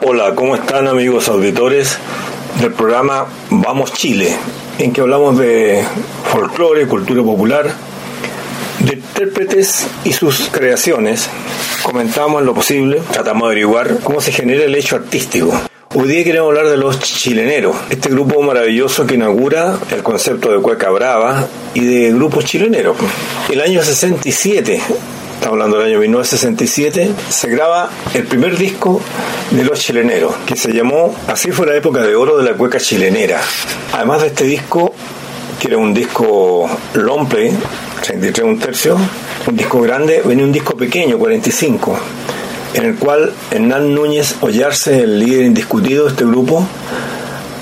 Hola, ¿cómo están amigos auditores del programa Vamos Chile, en que hablamos de folclore, cultura popular, de intérpretes y sus creaciones, comentamos en lo posible, tratamos de averiguar cómo se genera el hecho artístico. Hoy día queremos hablar de los chileneros, este grupo maravilloso que inaugura el concepto de cueca brava y de grupos chileneros. El año 67, estamos hablando del año 1967, se graba el primer disco de los chileneros, que se llamó Así fue la época de oro de la cueca chilenera. Además de este disco, que era un disco long play, 33 un tercio, un disco grande, venía un disco pequeño, 45, en el cual Hernán Núñez Ollarse, el líder indiscutido de este grupo,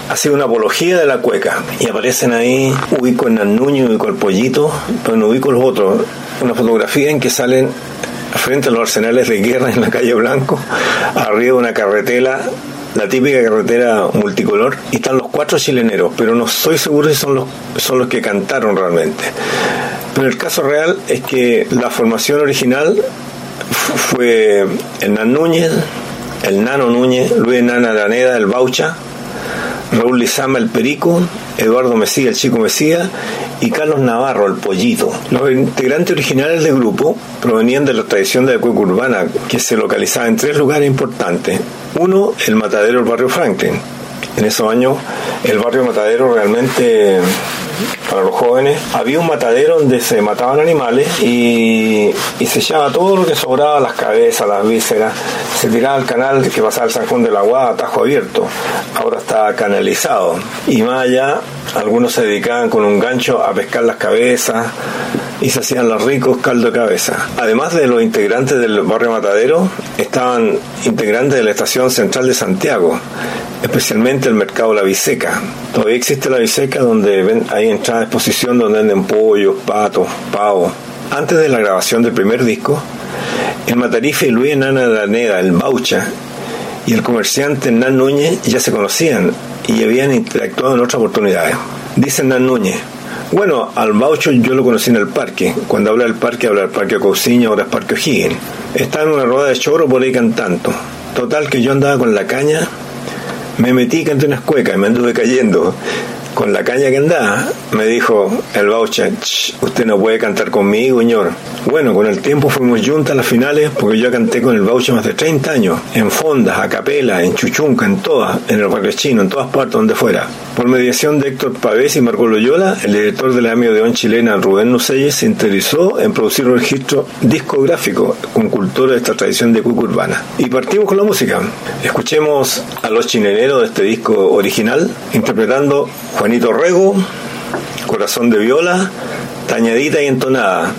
hace una apología de la cueca. Y aparecen ahí, ubico Hernán Núñez, ubico el pollito, pero no ubico los otros, una fotografía en que salen frente a los arsenales de guerra en la calle Blanco, arriba de una carretela la típica carretera multicolor y están los cuatro chileneros, pero no estoy seguro si son los, son los que cantaron realmente. Pero el caso real es que la formación original fue Hernán Núñez, el Nano Núñez, Luis Nana Araneda, el Baucha, Raúl Lizama, el Perico, Eduardo Mesía, el Chico Mesía y Carlos Navarro, el Pollito. Los integrantes originales del grupo provenían de la tradición de la cueca urbana, que se localizaba en tres lugares importantes. Uno, el matadero del barrio Franklin. En esos años, el barrio Matadero realmente para los jóvenes, había un matadero donde se mataban animales y, y se echaba todo lo que sobraba, las cabezas, las vísceras, se tiraba al canal que pasaba el San Juan de la Guada a tajo abierto. Ahora está canalizado. Y más allá, algunos se dedicaban con un gancho a pescar las cabezas y se hacían los ricos caldo de cabeza. Además de los integrantes del barrio Matadero, estaban integrantes de la estación central de Santiago, especialmente el mercado La Biseca. Todavía existe La Biseca donde hay entrada de exposición donde venden pollos, patos, pavos. Antes de la grabación del primer disco, el matarife Luis Enana Daneda, el Baucha, y el comerciante Hernán Núñez ya se conocían y habían interactuado en otras oportunidades. Dice Hernán Núñez, bueno, al Baucho yo lo conocí en el parque. Cuando habla del parque, habla del parque Cousiña, ahora es parque O'Higgins. Estaba en una rueda de choro por ahí cantando. Total que yo andaba con la caña, me metí, canté una escueca y me anduve cayendo. Con la caña que andaba, me dijo el Baucha, usted no puede cantar conmigo, señor. Bueno, con el tiempo fuimos juntas a las finales porque yo canté con el Baucha más de 30 años, en fondas, a capela, en chuchunca, en todas, en el barrio chino, en todas partes donde fuera. Por mediación de Héctor Pavés y Marco Loyola, el director de la de chilena Rubén Nuselles se interesó en producir un registro discográfico con cultura de esta tradición de cuca urbana. Y partimos con la música. Escuchemos a los chineneros de este disco original, interpretando Juanito Rego, Corazón de Viola, Tañadita y Entonada.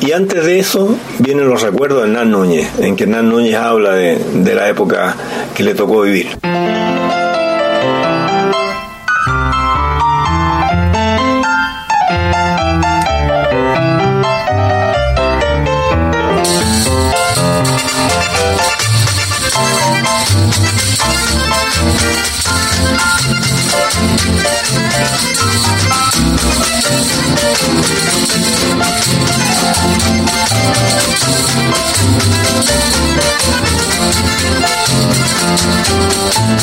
Y antes de eso vienen los recuerdos de Hernán Núñez, en que Hernán Núñez habla de, de la época que le tocó vivir.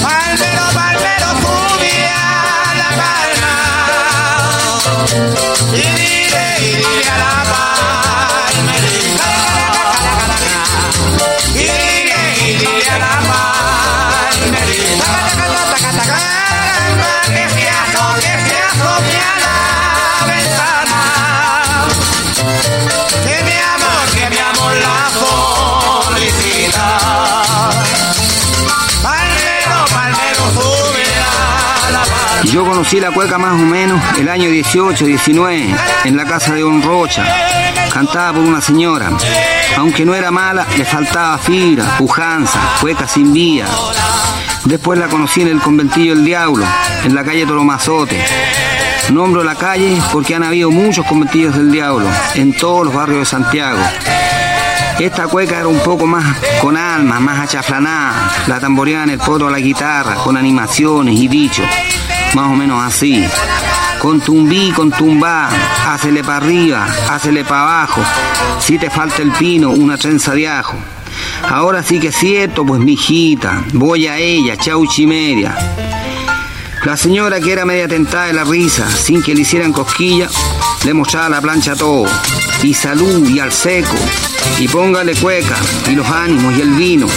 Palmero, palmero, subía la palma. Y dile, y dile a la palmerita. Yo conocí la cueca más o menos el año 18, 19, en la casa de Don Rocha, cantada por una señora. Aunque no era mala, le faltaba fibra, pujanza, cueca sin vía. Después la conocí en el conventillo del Diablo, en la calle Toromazote. Nombro la calle porque han habido muchos conventillos del Diablo en todos los barrios de Santiago. Esta cueca era un poco más con alma, más achaflanada. La tamboreaban el poto a la guitarra, con animaciones y dichos. Más o menos así. Con tumbí, con tumbá, hácele para arriba, hácele para abajo. Si te falta el pino, una trenza de ajo. Ahora sí que es cierto, pues mijita, voy a ella, chauchi media. La señora que era media tentada de la risa, sin que le hicieran cosquilla, le mostraba la plancha a todo. Y salud y al seco. Y póngale cueca, y los ánimos y el vino.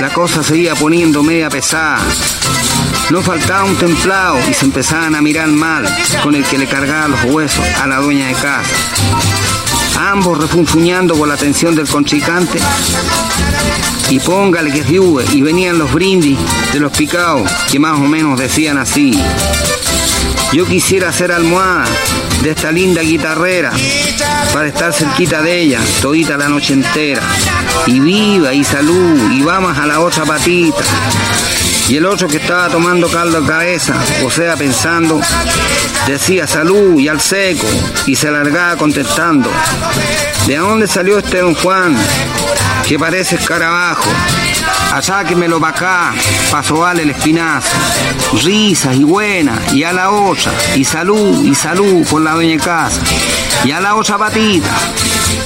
La cosa se iba poniendo media pesada. No faltaba un templado y se empezaban a mirar mal con el que le cargaba los huesos a la dueña de casa. Ambos refunfuñando por la atención del contrincante. Y póngale que riue, y venían los brindis de los picados que más o menos decían así. Yo quisiera ser almohada de esta linda guitarrera para estar cerquita de ella todita la noche entera. Y viva y salud y vamos a la otra patita. Y el otro que estaba tomando caldo de cabeza, o sea, pensando, decía salud y al seco, y se alargaba contestando, ¿de dónde salió este don Juan? Que parece escarabajo. Acháquemelo para acá, para sobarle el espinazo. Risas y buenas, y a la otra, y salud, y salud por la doña casa. Y a la otra patita,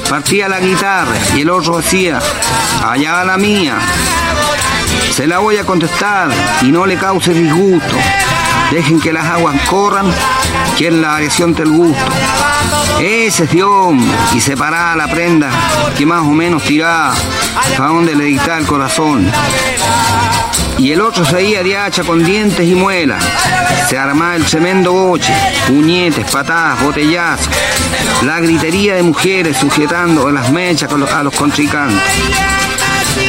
partía la guitarra, y el otro decía, allá va la mía. Se la voy a contestar y no le cause disgusto. Dejen que las aguas corran, que es la variación del gusto. Ese es Dios y separaba la prenda que más o menos tiraba para donde le dictaba el corazón. Y el otro seguía de hacha con dientes y muelas. Se armaba el tremendo boche, puñetes, patadas, botellazos. La gritería de mujeres sujetando las mechas a los contrincantes.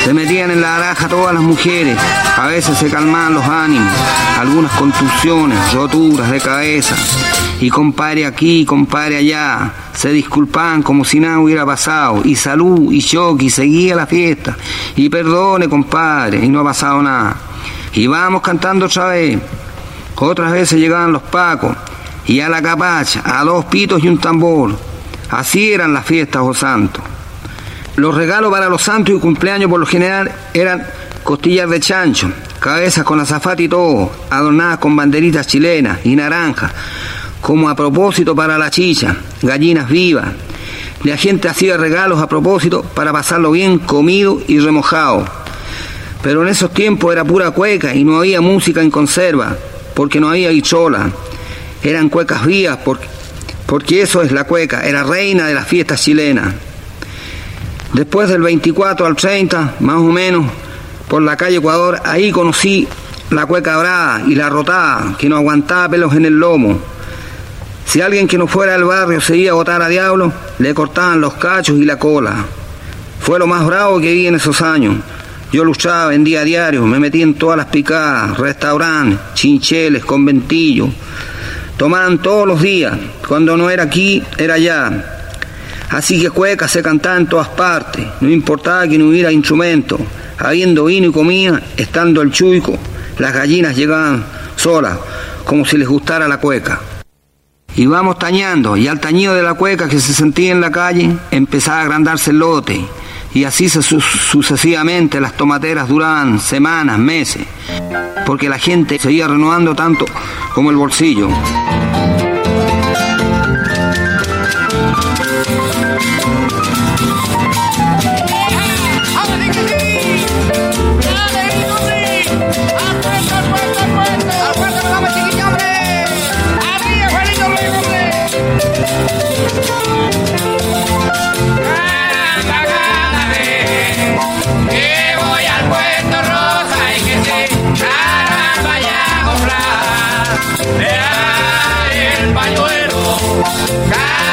Se metían en la araja todas las mujeres, a veces se calmaban los ánimos, algunas contusiones, roturas de cabeza, y compadre aquí, compadre allá, se disculpaban como si nada hubiera pasado, y salud, y choque, y seguía la fiesta, y perdone compadre, y no ha pasado nada. Y vamos cantando otra vez. Otras veces llegaban los pacos, y a la capacha, a dos pitos y un tambor. Así eran las fiestas, oh santo. Los regalos para los santos y cumpleaños por lo general eran costillas de chancho, cabezas con azafate y todo, adornadas con banderitas chilenas y naranjas, como a propósito para la chicha, gallinas vivas. La gente hacía regalos a propósito para pasarlo bien comido y remojado. Pero en esos tiempos era pura cueca y no había música en conserva, porque no había guichola. eran cuecas porque, porque eso es la cueca, era reina de las fiestas chilenas. Después del 24 al 30, más o menos, por la calle Ecuador, ahí conocí la cueca brava y la rotada, que no aguantaba pelos en el lomo. Si alguien que no fuera del barrio se iba a botar a diablo, le cortaban los cachos y la cola. Fue lo más bravo que vi en esos años. Yo luchaba, vendía a diario, me metí en todas las picadas, restaurantes, chincheles, conventillos. Tomaban todos los días. Cuando no era aquí, era allá. Así que cueca se cantaba en todas partes. No importaba que no hubiera instrumento. Habiendo vino y comida, estando el chuico, las gallinas llegaban solas, como si les gustara la cueca. Íbamos tañando y al tañido de la cueca que se sentía en la calle empezaba a agrandarse el lote y así sucesivamente las tomateras duraban semanas, meses, porque la gente seguía renovando tanto como el bolsillo. Cara!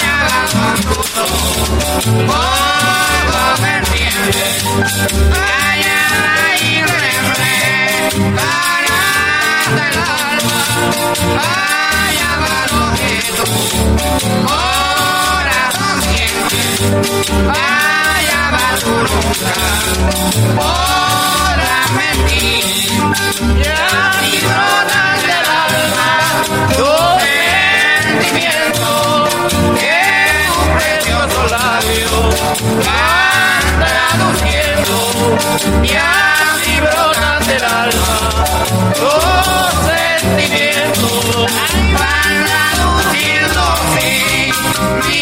haga con gusto. Polvo me entiende. Mañana y para el. Vaya. Vaya hora brotas del alma, tú labios van traduciendo ya mi brotas del alma los sentimientos van traduciendo sí mi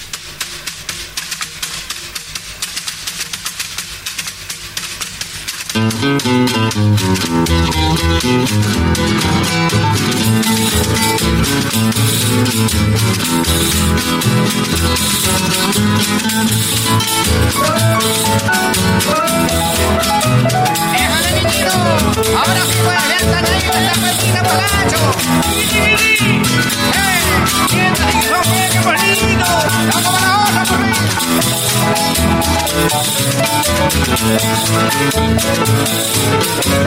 Déjale mi ahora si puede levantar ahí esta pepita palacho. Vivi vivi.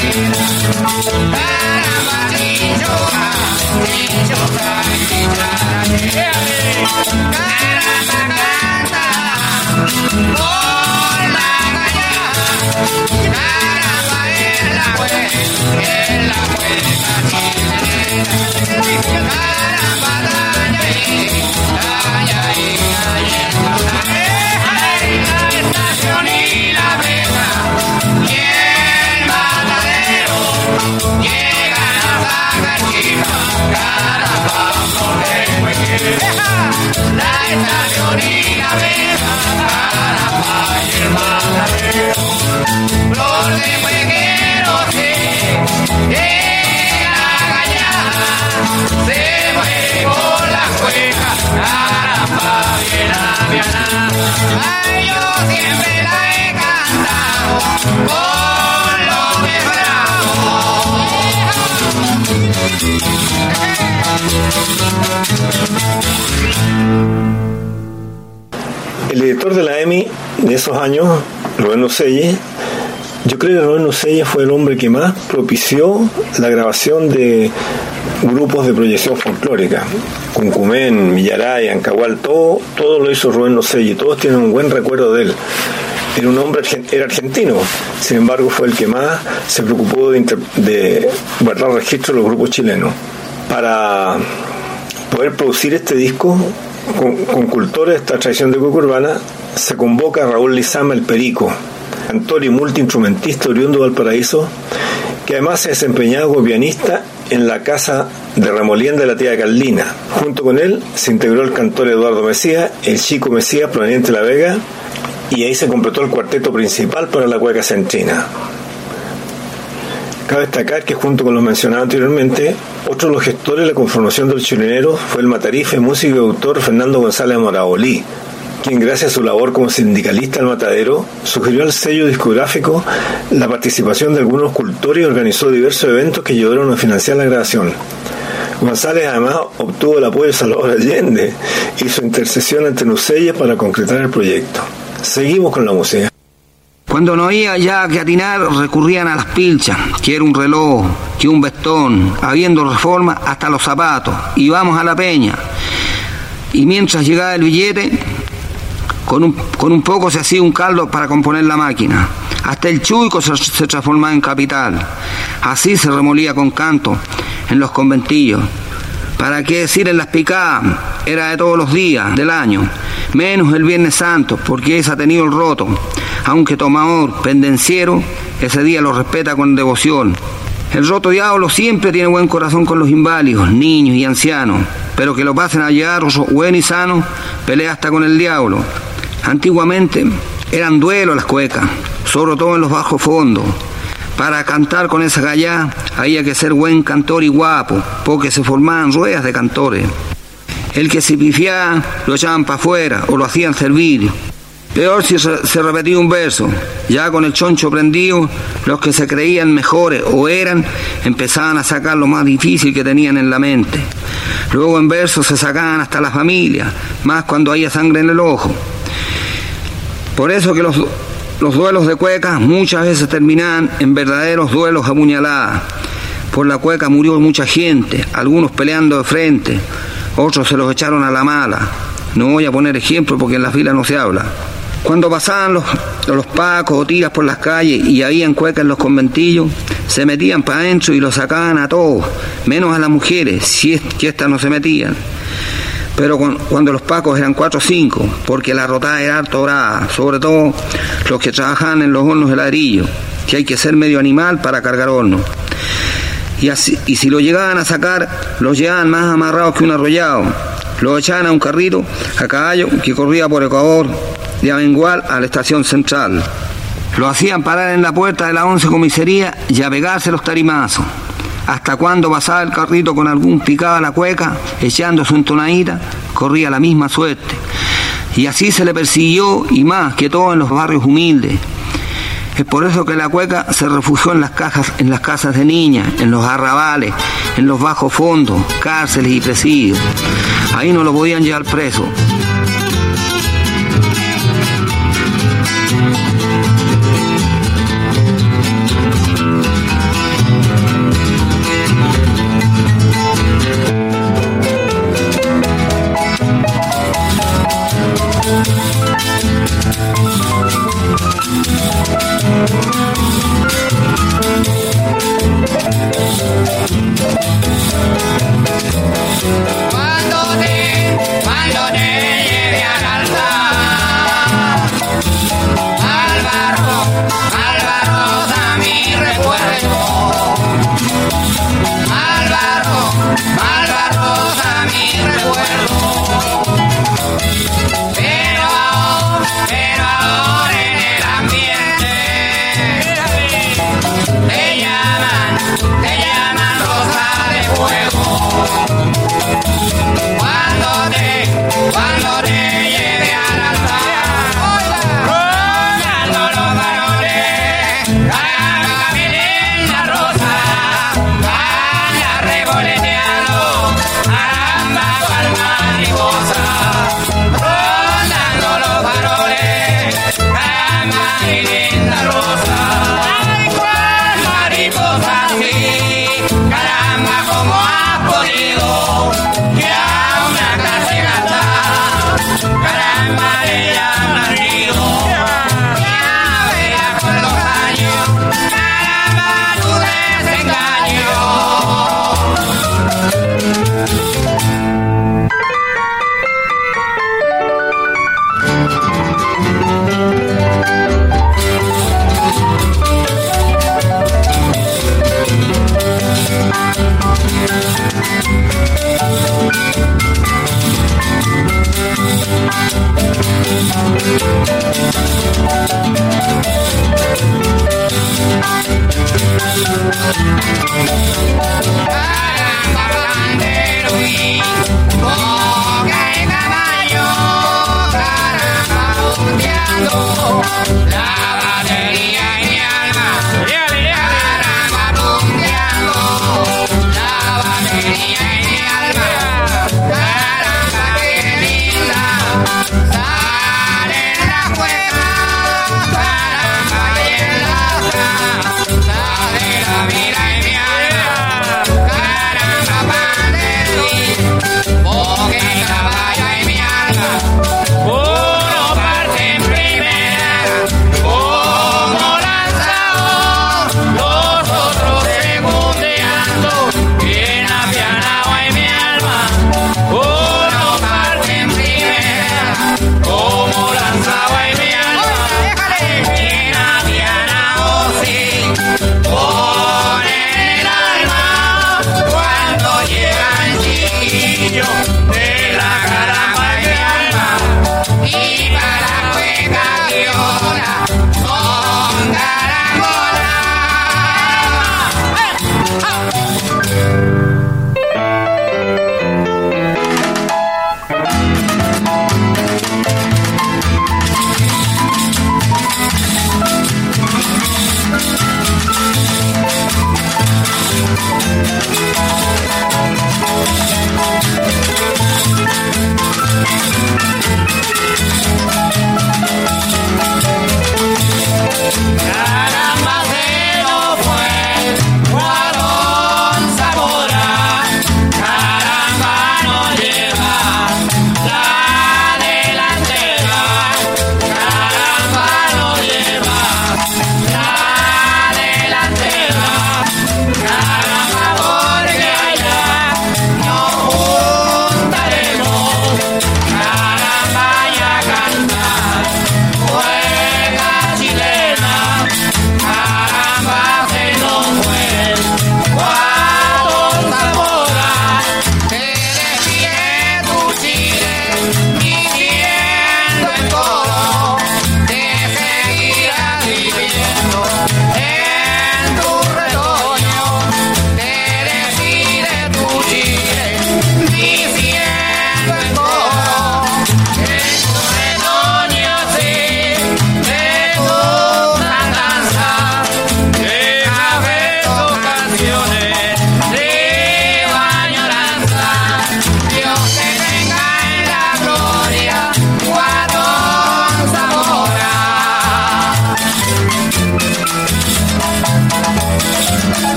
ay, La estación y la vega, caramba, y el matadero, flor de huequero, sí, en la cañada, se muere con la cueca, caramba, bien aviana. Ay, yo siempre la he cantado El editor de la EMI de esos años, Rubén Ocelle, yo creo que Rubén Ocelle fue el hombre que más propició la grabación de grupos de proyección folclórica. Cuncumén, Millaray, Ancahual, todo, todo lo hizo Rubén Ocelle, todos tienen un buen recuerdo de él. Era un hombre era argentino, sin embargo fue el que más se preocupó de, de guardar registro de los grupos chilenos. Para poder producir este disco con, cultores de esta tradición de cueca urbana, se convoca a Raúl Lizama el Perico, cantor y multiinstrumentista oriundo de Valparaíso, que además se ha desempeñado como pianista en la casa de Remolien de la tía Carlina. Junto con él se integró el cantor Eduardo Mesías, el chico Mesías proveniente de La Vega, y ahí se completó el cuarteto principal para la cueca centrina. Cabe destacar que junto con los mencionados anteriormente, otro de los gestores de la conformación del chilenero fue el matarife, músico y autor Fernando González Morabolí, quien gracias a su labor como sindicalista del matadero, sugirió al sello discográfico la participación de algunos cultores y organizó diversos eventos que ayudaron a financiar la grabación. González además obtuvo el apoyo de Salvador Allende y su intercesión ante Nusella para concretar el proyecto. Seguimos con la música. Cuando no había ya que atinar, recurrían a las pilchas, que era un reloj, que un vestón, habiendo reforma hasta los zapatos, y vamos a la peña. Y mientras llegaba el billete, con un, con un poco se hacía un caldo para componer la máquina. Hasta el chuico se, se transformaba en capital. Así se remolía con canto en los conventillos. ¿Para qué decir en las picadas? Era de todos los días del año, menos el Viernes Santo, porque ese ha tenido el roto. Aunque tomador, pendenciero, ese día lo respeta con devoción. El roto diablo siempre tiene buen corazón con los inválidos, niños y ancianos, pero que lo pasen a llegar bueno y sano, pelea hasta con el diablo. Antiguamente eran duelos las cuecas, sobre todo en los bajos fondos. Para cantar con esa gallá había que ser buen cantor y guapo, porque se formaban ruedas de cantores. El que se pifiaba lo echaban para afuera o lo hacían servir. Peor si se, repetía un verso. Ya con el choncho prendido, los que se creían mejores o eran, empezaban a sacar lo más difícil que tenían en la mente. Luego en verso se sacaban hasta la familia, más cuando había sangre en el ojo. Por eso que los, los duelos de cuecas muchas veces terminaban en verdaderos duelos a puñaladas. Por la cueca murió mucha gente, algunos peleando de frente, otros se los echaron a la mala. No voy a poner ejemplo porque en la fila no se habla. Cuando pasaban los, los pacos o tiras por las calles y habían cuecas en los conventillos, se metían para adentro y los sacaban a todos, menos a las mujeres, si es que no se metían. Pero cuando los pacos eran cuatro o cinco, porque la rotada era harto brava, sobre todo los que trabajaban en los hornos de ladrillo, que hay que ser medio animal para cargar hornos. Y, así, y si lo llegaban a sacar, los llevaban más amarrados que un arrollado. Lo echaban a un carrito a caballo que corría por Ecuador de Avengual a la estación central. Lo hacían parar en la puerta de la once comisaría y a pegarse los tarimazos. Hasta cuando pasaba el carrito con algún picado a la cueca, echando su entonadita, corría la misma suerte. Y así se le persiguió y más que todo en los barrios humildes. Es por eso que la cueca se refugió en las, cajas, en las casas de niñas, en los arrabales, en los bajos fondos, cárceles y presidios. Ahí no lo podían llevar preso.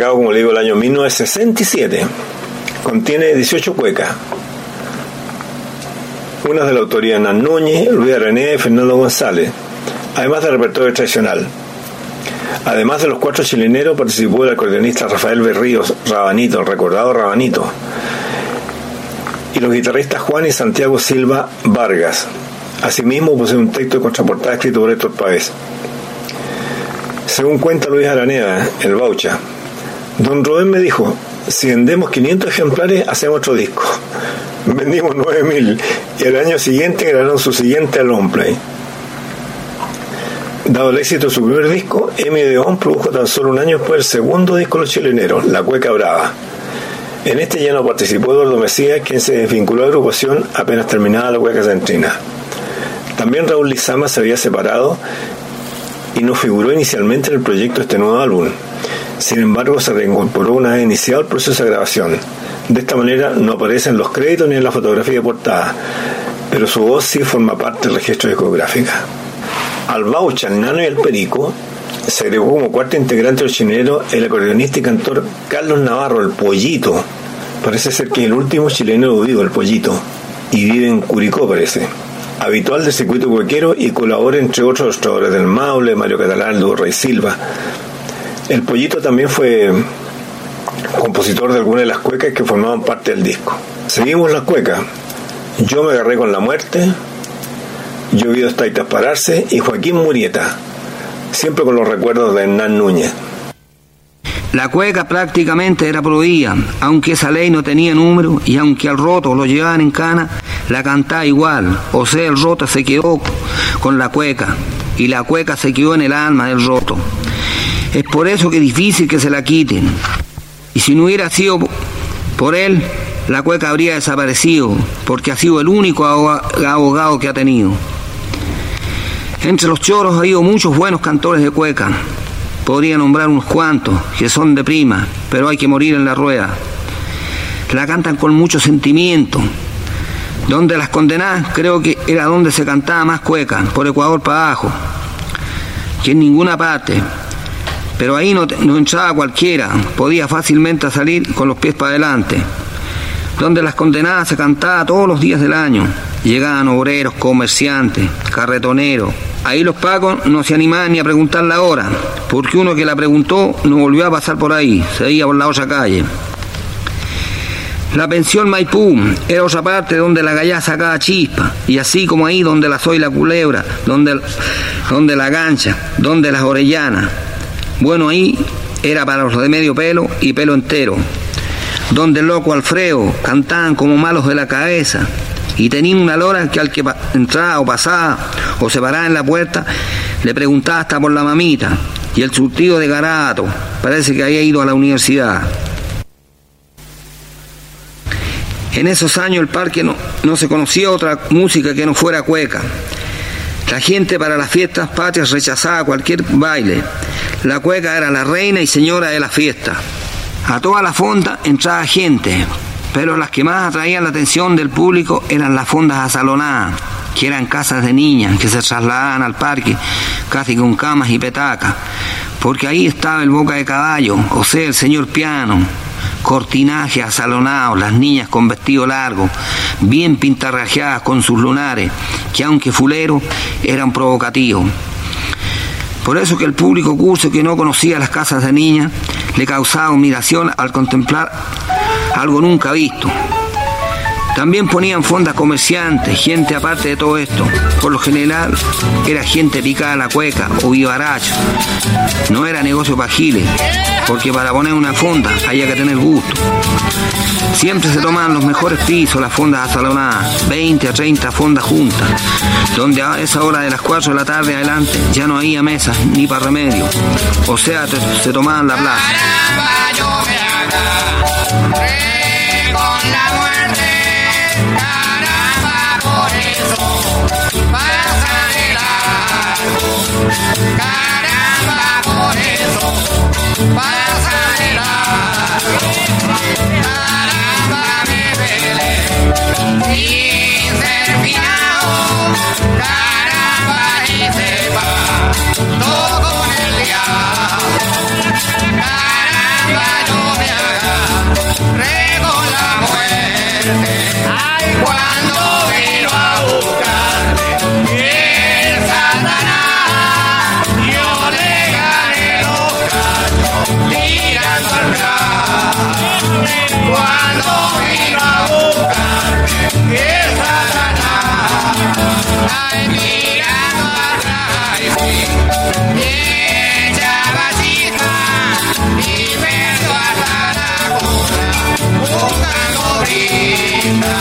Sacado como le digo el año 1967, contiene 18 cuecas. Unas de la autoría de Nan Núñez, Luis René y Fernando González, además del repertorio tradicional. Además de los cuatro chileneros, participó el acordeonista Rafael Berríos Rabanito, el recordado Rabanito, y los guitarristas Juan y Santiago Silva Vargas. Asimismo, posee un texto de contraportada escrito por Héctor Páez. Según cuenta Luis Araneda, el Baucha, Don Rubén me dijo, si vendemos 500 ejemplares, hacemos otro disco. Vendimos 9000 y al año siguiente grabaron su siguiente play. Dado el éxito de su primer disco, Emi Deón produjo tan solo un año después el segundo disco de los chileneros, La Cueca Brava. En este ya no participó Eduardo Mesías, quien se desvinculó de la agrupación apenas terminada la Cueca Centrina. También Raúl Lizama se había separado y no figuró inicialmente en el proyecto de este nuevo álbum. Sin embargo, se reincorporó una vez iniciado el proceso de grabación. De esta manera no aparecen los créditos ni en la fotografía portada, pero su voz sí forma parte del registro discográfico. Al Baucha, el Nano y el Perico se agregó como cuarto integrante del chinero el acordeonista y cantor Carlos Navarro, el Pollito. Parece ser que el último chileno vivo, el Pollito, y vive en Curicó, parece habitual del circuito huequero y colabora entre otros los del Maule, Mario Catalán, Rey Silva. El Pollito también fue compositor de algunas de las cuecas que formaban parte del disco. Seguimos las cuecas. Yo me agarré con la muerte, yo vi dos taitas pararse y Joaquín Murieta, siempre con los recuerdos de Hernán Núñez. La cueca prácticamente era prohibida, aunque esa ley no tenía número y aunque al roto lo llevaban en cana, la cantaba igual. O sea, el roto se quedó con la cueca y la cueca se quedó en el alma del roto. Es por eso que es difícil que se la quiten. Y si no hubiera sido por él, la cueca habría desaparecido, porque ha sido el único abogado que ha tenido. Entre los choros ha habido muchos buenos cantores de cueca, Podría nombrar unos cuantos que son de prima, pero hay que morir en la rueda. La cantan con mucho sentimiento. Donde las condenadas creo que era donde se cantaba más cueca, por Ecuador para abajo, que en ninguna parte. Pero ahí no, no entraba cualquiera, podía fácilmente salir con los pies para adelante. Donde las condenadas se cantaba todos los días del año. Llegaban obreros, comerciantes, carretoneros, Ahí los pacos no se animaban ni a preguntar la hora, porque uno que la preguntó no volvió a pasar por ahí, se iba por la otra calle. La pensión Maipú era otra parte donde la gallá sacaba chispa, y así como ahí donde la soy la culebra, donde, donde la gancha, donde las orellanas. Bueno, ahí era para los de medio pelo y pelo entero, donde el loco Alfredo cantaban como malos de la cabeza, y tenía una lora que al que entraba o pasaba o se paraba en la puerta le preguntaba hasta por la mamita y el surtido de Garato parece que había ido a la universidad. En esos años el parque no, no se conocía otra música que no fuera cueca. La gente para las fiestas patrias rechazaba cualquier baile. La cueca era la reina y señora de la fiesta. A toda la fonda entraba gente, pero las que más atraían la atención del público eran las fondas asalonadas, que eran casas de niñas que se trasladaban al parque, casi con camas y petacas, porque ahí estaba el boca de caballo, o sea, el señor piano, cortinaje asalonado, las niñas con vestido largo, bien pintarrajeadas con sus lunares, que aunque fuleros, eran provocativos. Por eso que el público curso que no conocía las casas de niñas le causaba admiración al contemplar algo nunca visto. También ponían fondas comerciantes, gente aparte de todo esto. Por lo general era gente picada a la cueca o vivaracho. No era negocio para giles, porque para poner una fonda había que tener gusto. Siempre se tomaban los mejores pisos, las fondas asalonadas, 20 a 30 fondas juntas, donde a esa hora de las 4 de la tarde adelante ya no había mesas ni para remedio. O sea, se tomaban la plaza. Caramba, Cuando vino a buscarme el Satanás, ay, tirando atrás y fui. Y echaba chispa y perdió hasta la cuna buscando brisa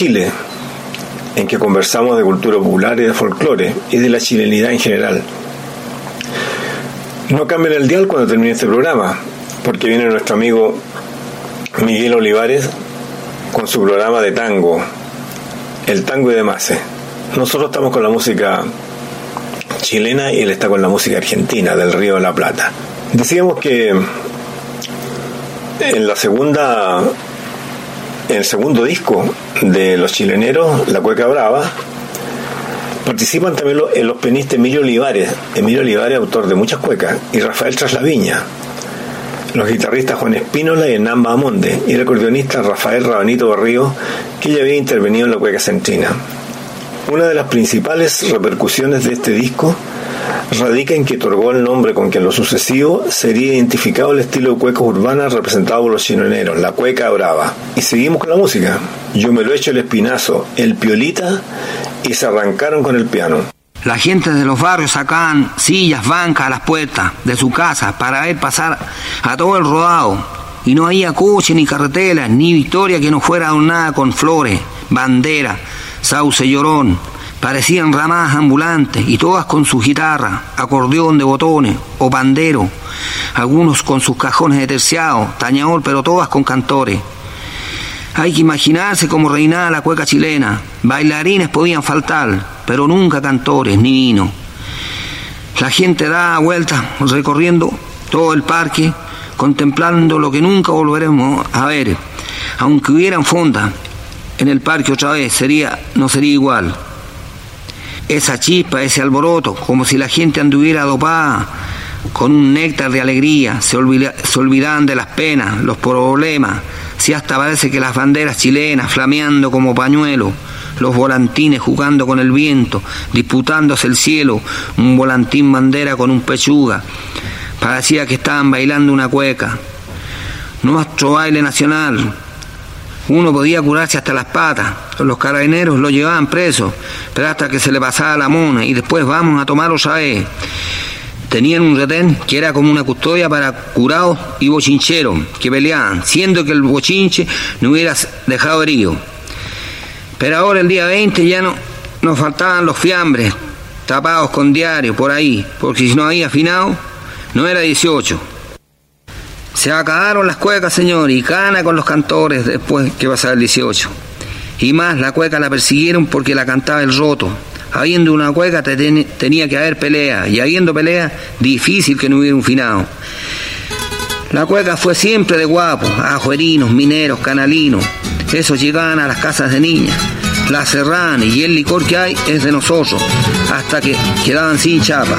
Chile, en que conversamos de cultura popular y de folclore y de la chilenidad en general. No cambien el dial cuando termine este programa, porque viene nuestro amigo Miguel Olivares con su programa de tango, El Tango y demás. Nosotros estamos con la música chilena y él está con la música argentina del Río de la Plata. Decíamos que en la segunda el segundo disco de los chileneros, La Cueca Brava, participan también los, los pianistas Emilio Olivares, Emilio Olivares, autor de muchas cuecas, y Rafael Traslaviña. los guitarristas Juan Espínola y Hernán Bahamonde, y el acordeonista Rafael Rabanito Barrío, que ya había intervenido en la cueca centrina. Una de las principales repercusiones de este disco radica en que otorgó el nombre con que en lo sucesivo sería identificado el estilo de cueca urbana representado por los chinoneros, la cueca brava. Y seguimos con la música. Yo me lo echo el espinazo, el piolita, y se arrancaron con el piano. La gente de los barrios sacaban sillas, bancas a las puertas de su casa para ver pasar a todo el rodado. Y no había coche, ni carretera, ni victoria que no fuera adornada con flores, bandera, sauce llorón. Parecían ramadas ambulantes y todas con su guitarra, acordeón de botones o pandero, algunos con sus cajones de terciado, tañador, pero todas con cantores. Hay que imaginarse cómo reinaba la cueca chilena. Bailarines podían faltar, pero nunca cantores ni vino. La gente da vueltas recorriendo todo el parque, contemplando lo que nunca volveremos a ver. Aunque hubieran fonda en el parque otra vez, sería, no sería igual. Esa chispa, ese alboroto, como si la gente anduviera dopada con un néctar de alegría, se, olvida, olvidaban de las penas, los problemas, si hasta parece que las banderas chilenas flameando como pañuelo, los volantines jugando con el viento, disputándose el cielo, un volantín bandera con un pechuga, parecía que estaban bailando una cueca. Nuestro baile nacional, uno podía curarse hasta las patas, los carabineros lo llevaban preso, pero hasta que se le pasaba la mona y después vamos a tomar otra vez. Tenían un retén que era como una custodia para curados y bochincheros que peleaban, siendo que el bochinche no hubiera dejado herido. Pero ahora el día 20 ya no nos faltaban los fiambres tapados con diario por ahí, porque si no había afinado, no era 18. Se acabaron las cuecas, señor, y cana con los cantores después que pasaba el 18. Y más, la cueca la persiguieron porque la cantaba el roto. Habiendo una cueca te ten, tenía que haber pelea, y habiendo pelea, difícil que no hubiera un finado. La cueca fue siempre de guapos, ajuerinos, mineros, canalinos. Esos llegaban a las casas de niñas, la cerraban y el licor que hay es de nosotros, hasta que quedaban sin chapa.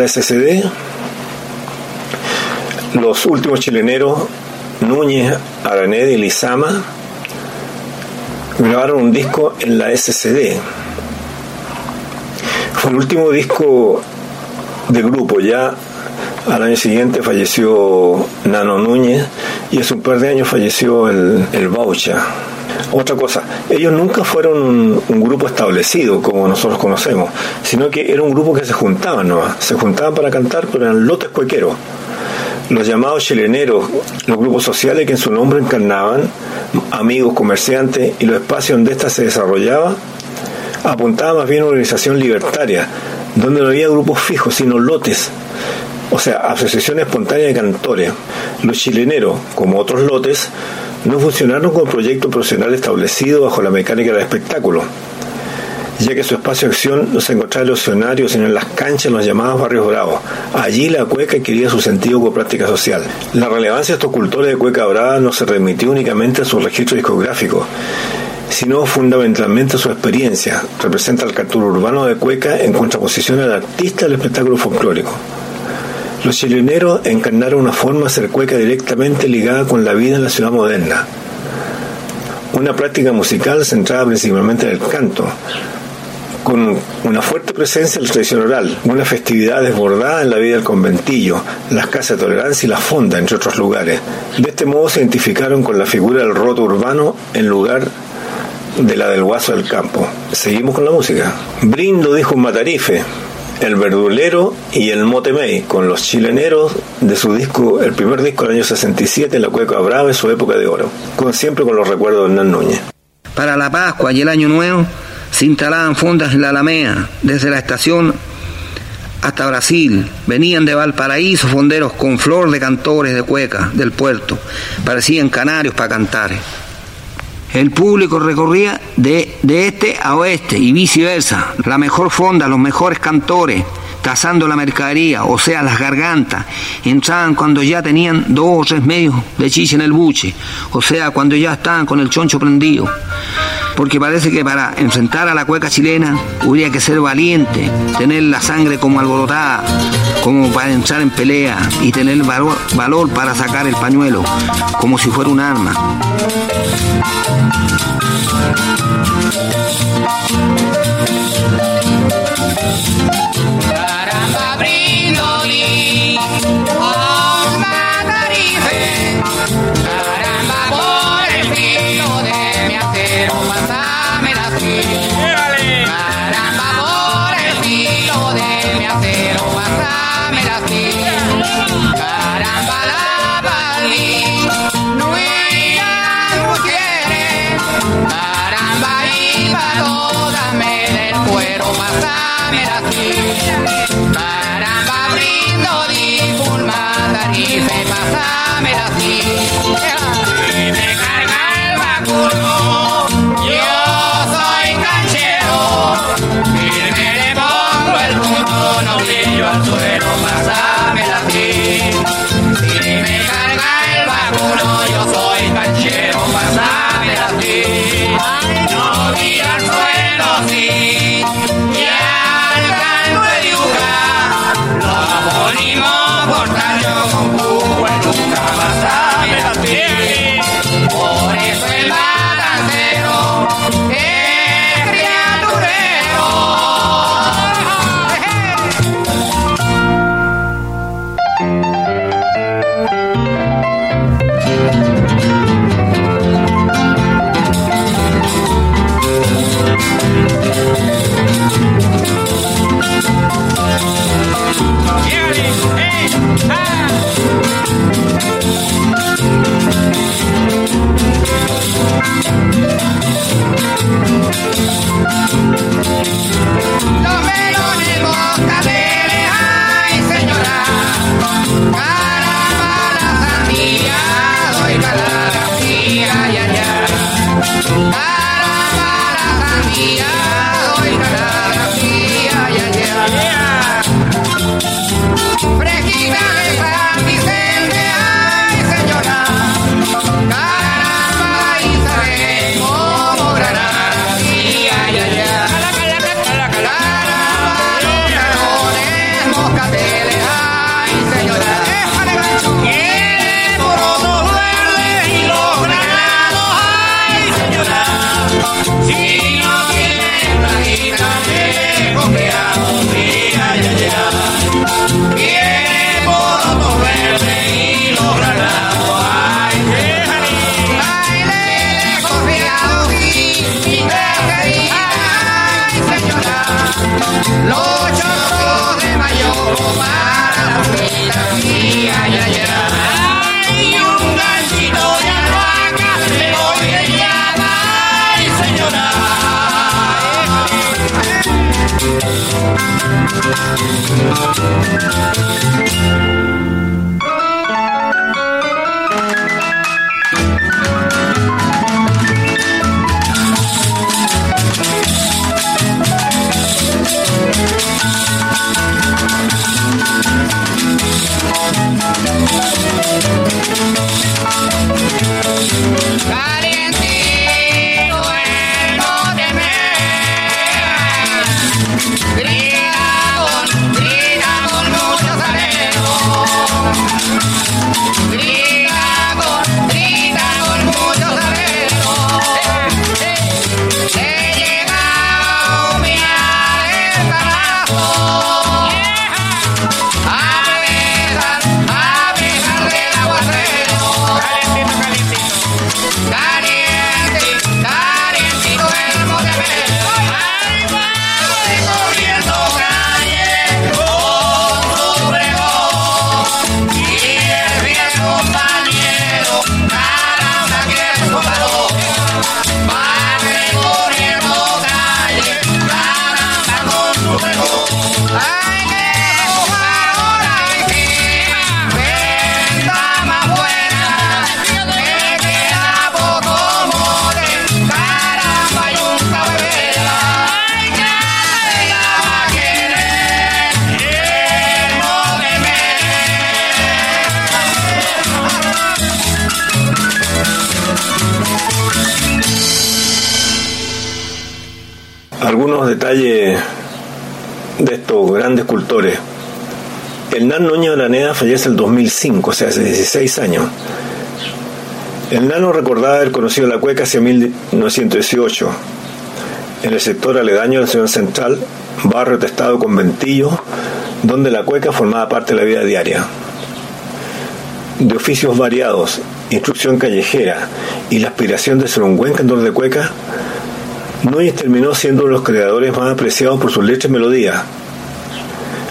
la SCD, los últimos chileneros, Núñez, Araneda y Lizama, grabaron un disco en la SCD. Fue el último disco de grupo, ya al año siguiente falleció Nano Núñez y hace un par de años falleció el, el Baucha. Otra cosa, ellos nunca fueron un, grupo establecido como nosotros conocemos, sino que era un grupo que se juntaban, ¿no? Se juntaban para cantar, pero eran lotes cuequeros. Los llamados chileneros, los grupos sociales que en su nombre encarnaban, amigos, comerciantes y los espacios donde ésta se desarrollaba, apuntaban más bien a una organización libertaria, donde no había grupos fijos, sino lotes, o sea, asociación espontánea de cantores. Los chileneros, como otros lotes, no funcionaron como proyecto profesional establecido bajo la mecánica del espectáculo, ya que su espacio de acción no se encontraba en los escenarios, sino en las canchas en los llamados barrios bravos. Allí la cueca adquiría su sentido como práctica social. La relevancia de estos cultores de cueca brava no se remitió únicamente a su registro discográfico, sino fundamentalmente a su experiencia. Representa el cantor urbano de cueca en contraposición al artista del espectáculo folclórico. Los chileneros encarnaron una forma de hacer cueca directamente ligada con la vida en la ciudad moderna. Una práctica musical centrada principalmente en el canto, con una fuerte presencia en la tradición oral, una festividad desbordada en la vida del conventillo, las casas de tolerancia y la fonda, entre otros lugares. De este modo se identificaron con la figura del roto urbano en lugar de la del guaso del campo. Seguimos con la música. Brindo, dijo un matarife, el Verdulero y el Motemey, con los chileneros de su disco, el primer disco del año 67, La Cueca Brava, en su época de oro, con, siempre con los recuerdos de Hernán Núñez. Para la Pascua y el Año Nuevo se instalaban fondas en la Alamea, desde la estación hasta Brasil. Venían de Valparaíso fonderos con flor de cantores de cueca del puerto. Parecían canarios para cantar. El público recorría de, de, este a oeste y viceversa. La mejor fonda, los mejores cantores, tasando la mercadería, o sea, las gargantas, entraban cuando ya tenían dos o tres medios de chicha en el buche, o sea, cuando ya estaban con el choncho prendido. Porque parece que para enfrentar a la cueca chilena hubiera que ser valiente, tener la sangre como alborotada, como para entrar en pelea y tener valor, valor para sacar el pañuelo, como si fuera un arma. 2005, o sea, hace 16 años. El nano recordaba haber conocido la cueca hacia 1918, en el sector aledaño de la ciudad central, barrio testado conventillo, donde la cueca formaba parte de la vida diaria. De oficios variados, instrucción callejera y la aspiración de ser un buen cantor de cueca, Núñez terminó siendo uno de los creadores más apreciados por sus letras y melodías,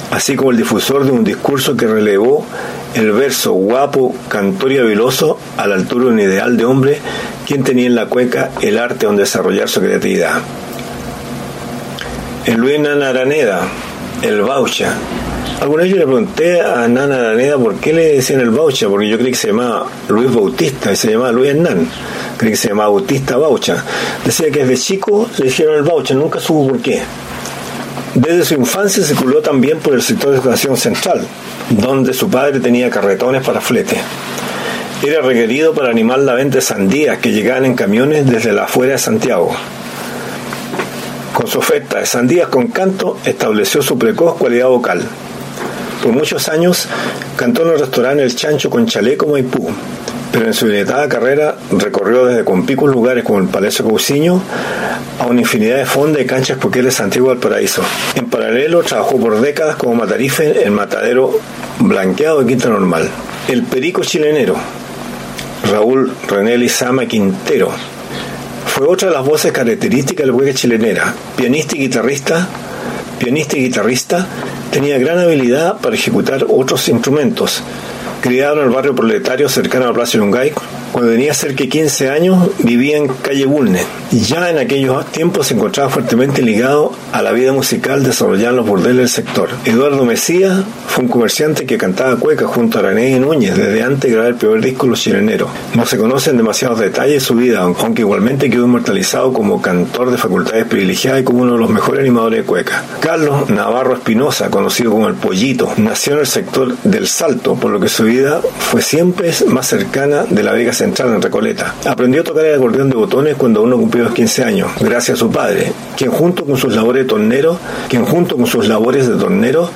así como el difusor de un discurso que relevó el verso guapo, cantor y habiloso a la altura de un ideal de hombre quien tenía en la cueca el arte donde desarrollar su creatividad. En Luis Nana Araneda, el Baucha. Alguna vez yo le pregunté a Nana Araneda por qué le decían el Baucha, porque yo creí que se llamaba Luis Bautista y se llamaba Luis Hernán. Creí que se llamaba Bautista Baucha. Decía que desde chico le dijeron el Baucha, nunca supo por qué. Desde su infancia circuló también por el sector de educación central, donde su padre tenía carretones para flete. Era requerido para animar la venta de sandías que llegaban en camiones desde la afuera de Santiago. Con su oferta de sandías con canto estableció su precoz cualidad vocal. Por muchos años cantó en el restaurante El Chancho con Chaleco Maipú, pero en su dilatada carrera recorrió desde compicos lugares como el Palacio Cousiño a una infinidad de fondas y canchas poqueles de Santiago del Paraíso. En paralelo trabajó por décadas como matarife en matadero blanqueado de Quinta Normal. El Perico Chilenero, Raúl René Lizama Quintero, fue otra de las voces características del hueque chilenera, pianista guitarrista, pianista y guitarrista, tenía gran habilidad para ejecutar otros instrumentos. Criado en el barrio proletario cercano a Plaza Yungay, cuando tenía cerca de 15 años vivía en calle Bulne. Ya en aquellos tiempos se encontraba fuertemente ligado a la vida musical desarrollada en los bordeles del sector. Eduardo Mesías fue un comerciante que cantaba cueca junto a René y Núñez desde antes de grabar el primer disco Los Chileneros. No se conocen demasiados detalles de su vida, aunque igualmente quedó inmortalizado como cantor de facultades privilegiadas y como uno de los mejores animadores de cueca. Carlos Navarro Espinosa, conocido como el Pollito, nació en el sector del Salto, por lo que su vida fue siempre más cercana de la Vega Central en Recoleta. Aprendió a tocar el acordeón de botones cuando uno cumplió los 15 años, gracias a su padre, quien junto con sus labores de tornero, quien junto con sus labores de tornero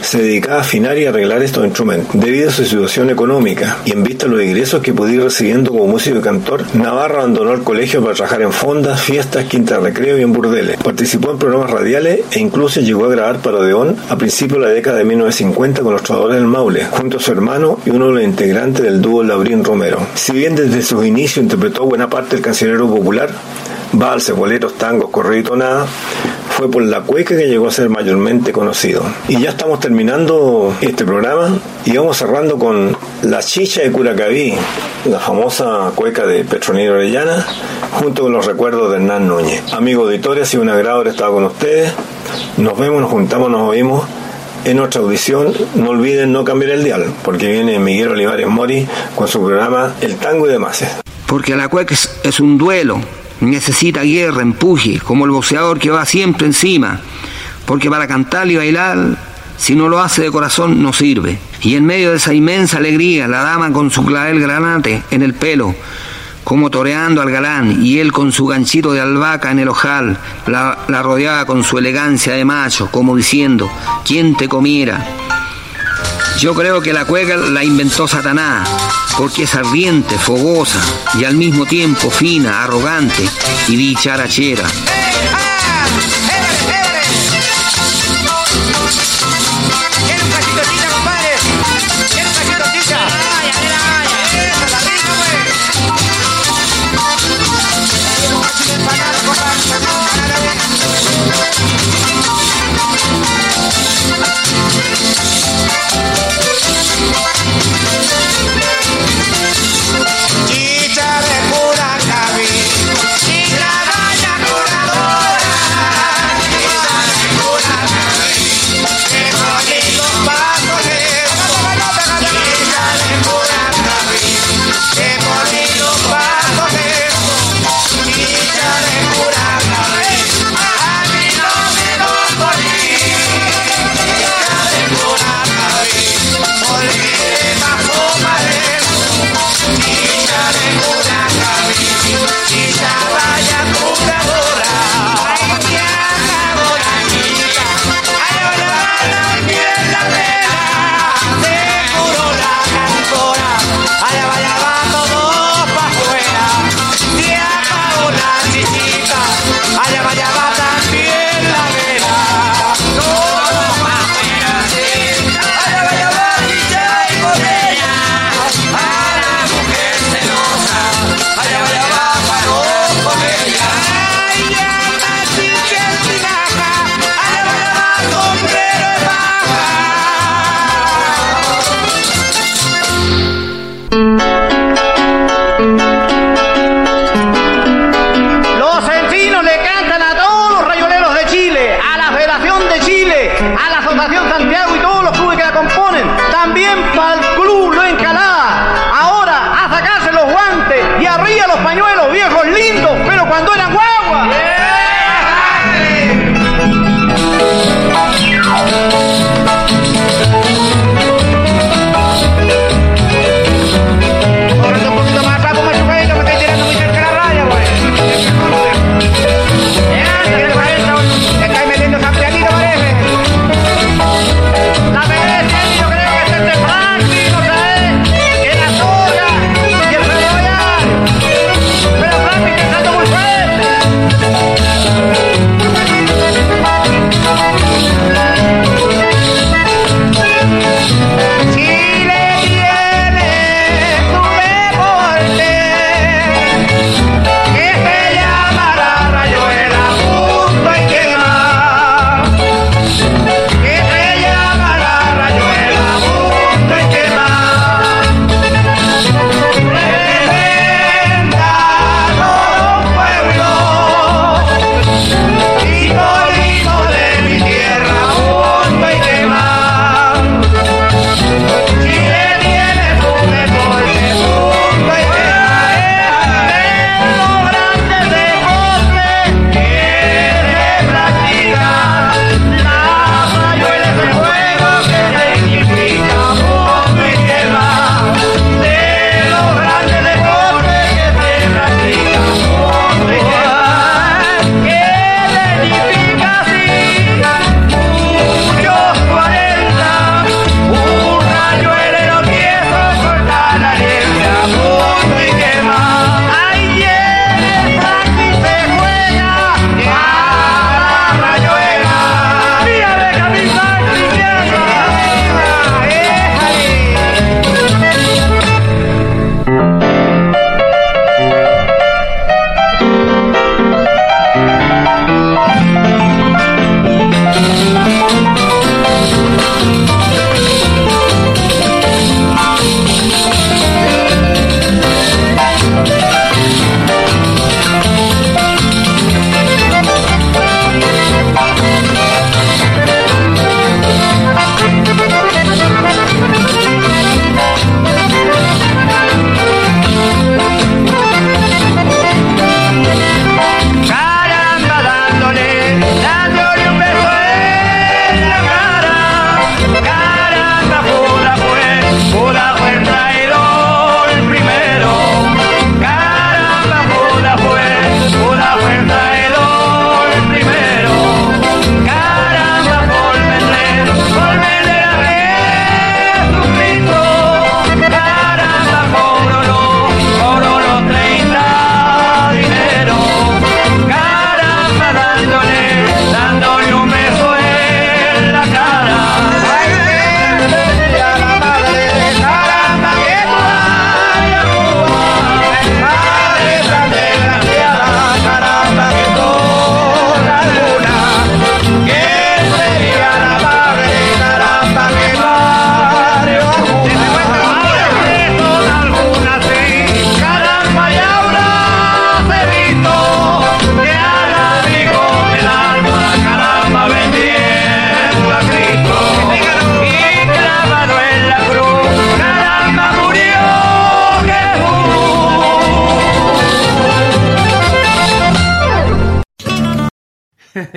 se dedicaba a afinar y arreglar estos instrumentos. Debido a su situación económica y en vista de los ingresos que pudo ir recibiendo como músico y cantor, Navarro abandonó el colegio para trabajar en fondas, fiestas, quintas de recreo y en burdeles. Participó en programas radiales e incluso llegó a grabar para Odeón a principios de la década de 1950 con los trovadores del Maule, junto a su hermano y uno de los integrantes del dúo Labrín Romero. Si bien desde sus inicios interpretó buena parte del cancionero popular, valses, boleros, tangos, corrido y fue por la cueca que llegó a ser mayormente conocido. Y ya estamos terminando este programa y vamos cerrando con La Chicha de Curacaví, la famosa cueca de Petronilo Orellana, junto con los recuerdos de Hernán Núñez. Amigo auditores, ha sido un agrado haber estado con ustedes. Nos vemos, nos juntamos, nos oímos en otra audición. No olviden no cambiar el dial, porque viene Miguel Olivares Mori con su programa El Tango y demás. Porque la cueca es, es un duelo, necesita guerra, empuje, como el boxeador que va siempre encima. Porque para cantar y bailar, si no lo hace de corazón, no sirve. Y en medio de esa inmensa alegría, la dama con su clavel granate en el pelo, como toreando al galán, y él con su ganchito de albahaca en el ojal, la, rodeaba con su elegancia de macho, como diciendo, ¿quién te comiera? Yo creo que la cueca la inventó Satanás, porque es ardiente, fogosa y al mismo tiempo fina, arrogante y dicharachera. Chicha de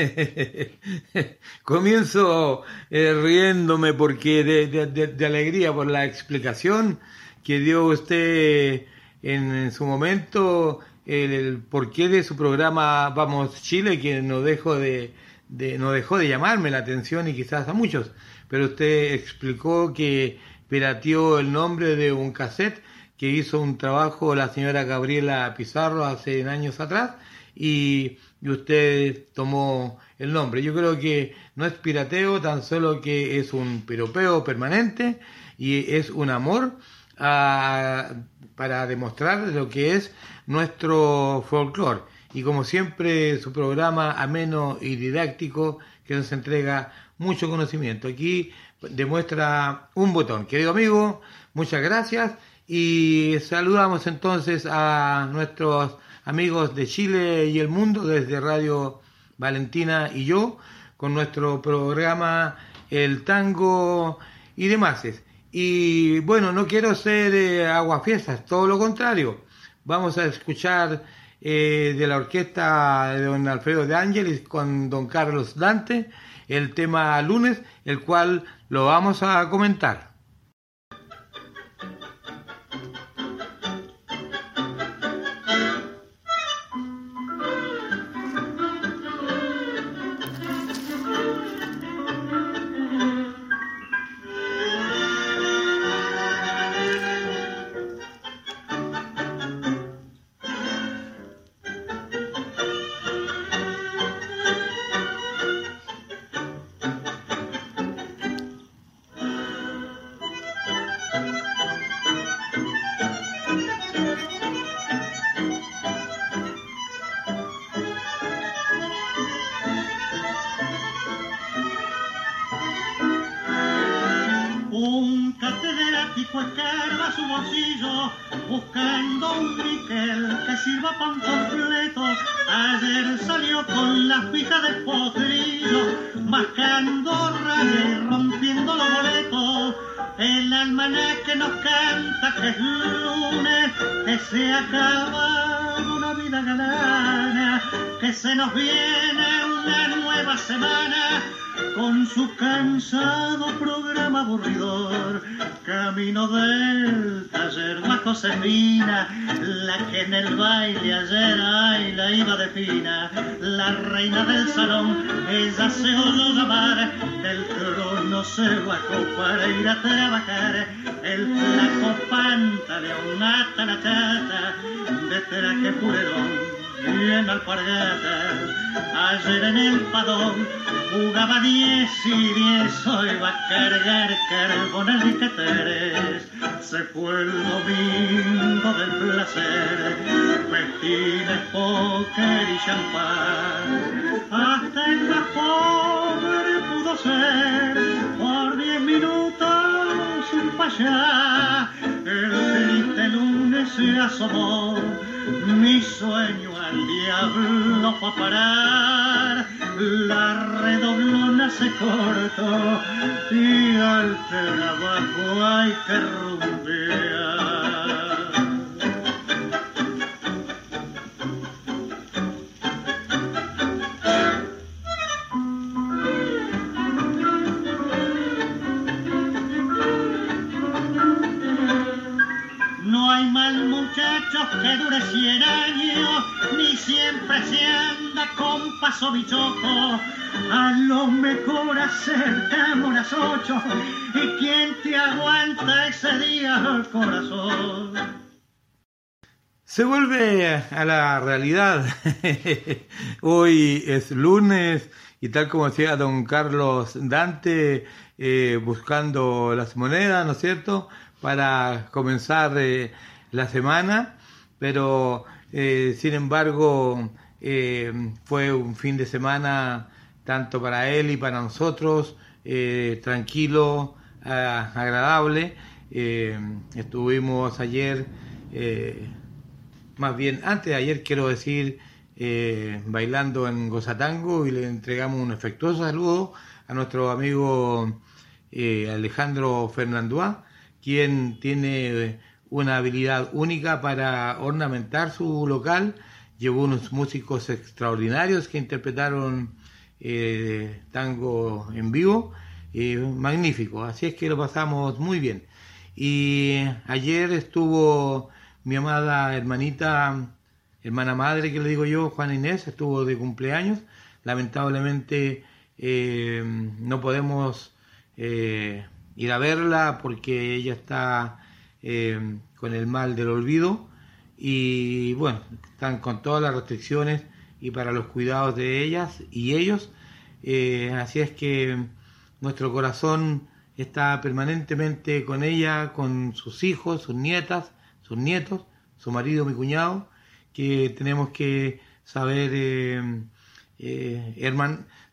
Comienzo eh, riéndome porque de, alegría por la explicación que dio usted en, su momento, el, el porqué de su programa Vamos Chile, que no dejó de, de- no dejó de llamarme la atención y quizás a muchos, pero usted explicó que pirateó el nombre de un cassette que hizo un trabajo la señora Gabriela Pizarro hace años atrás y, y usted tomó el nombre. Yo creo que no es pirateo, tan solo que es un piropeo permanente y es un amor a- para demostrar lo que es nuestro folclore. Y como siempre, su programa ameno y didáctico que nos entrega mucho conocimiento. Aquí demuestra un botón. Querido amigo, muchas gracias y saludamos entonces a nuestros amigos de Chile y el mundo desde Radio Valentina y yo con nuestro programa El Tango y demás. Y bueno, no quiero ser eh, aguafiestas, todo lo contrario. Vamos a escuchar eh, de la orquesta de don Alfredo de Ángeles con don Carlos Dante el tema lunes, el cual lo vamos a comentar. Viene una nueva semana con su cansado programa aburridor. Camino del taller la Josefina, la que en el baile ayer ay, la iba de fina, la reina del salón, ella se oyó llamar, del trono se bajó para ir a trabajar, el flaco pantaleón ata la chata, de traje purerón bien alpargatas. Ayer en el padón jugaba diez y diez, hoy va a cargar carbón el Riqueteres. Se fue el domingo del placer, festines, póker y champán. Hasta el más pobre pudo ser, por diez minutos un payá. El se asomó, mi sueño al diablo fue a parar. La redoblona se cortó y al trabajo hay que rumbear. Que dure cien años, ni siempre se anda con paso bichoco. A lo mejor acercamos las ocho, y quién te aguanta ese día el corazón. Se vuelve a la realidad. Hoy es lunes y tal como decía don Carlos Dante, eh, buscando las monedas, ¿no es cierto?, para comenzar eh, la semana, pero eh, sin embargo eh, fue un fin de semana tanto para él y para nosotros eh, tranquilo, ah, agradable. Eh, estuvimos ayer más bien antes de ayer quiero decir bailando en Gozatango y le entregamos un afectuoso saludo a nuestro amigo Alejandro Fernandúa quien tiene una habilidad única para ornamentar su local. Llevó unos músicos extraordinarios que interpretaron eh, tango en vivo, eh, magnífico, así es que lo pasamos muy bien. Y ayer estuvo mi amada hermanita, hermana madre que le digo yo, Juana Inés, estuvo de cumpleaños, lamentablemente eh, no podemos ir a verla porque ella está con el mal del olvido y bueno, están con todas las restricciones y para los cuidados de ellas y ellos. Eh, así es que nuestro corazón está permanentemente con ella, con sus hijos, sus nietas, sus nietos, su marido, mi cuñado, que tenemos que saber, eh, eh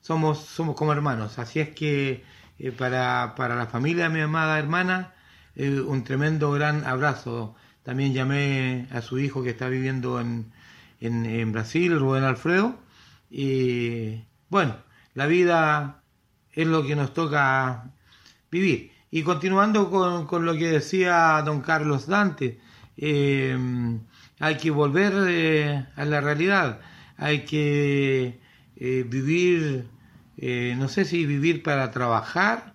somos, somos como hermanos. Así es que eh, para, para la familia de mi amada hermana, un tremendo gran abrazo también llamé a su hijo que está viviendo en, en, Brasil, Rubén Alfredo. Y bueno, la vida es lo que nos toca vivir. Y continuando con, con lo que decía don Carlos Dante, eh, hay que volver eh, a la realidad, hay que eh, vivir, no sé si vivir para trabajar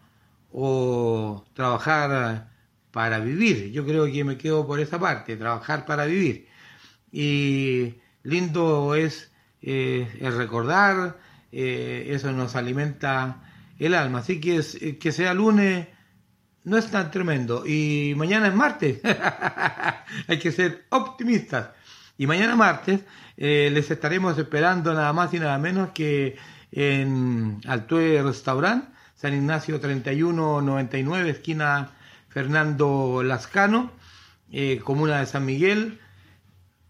o trabajar para vivir. Yo creo que me quedo por esa parte, trabajar para vivir. Y lindo es, eh, recordar, eh, eso nos alimenta el alma. Así que que sea lunes no es tan tremendo. Y mañana es martes. Hay que ser optimistas. Y mañana martes eh, les estaremos esperando nada más y nada menos que en Altue Restaurant, San Ignacio 3199, esquina Fernando Lascano, eh, Comuna de San Miguel,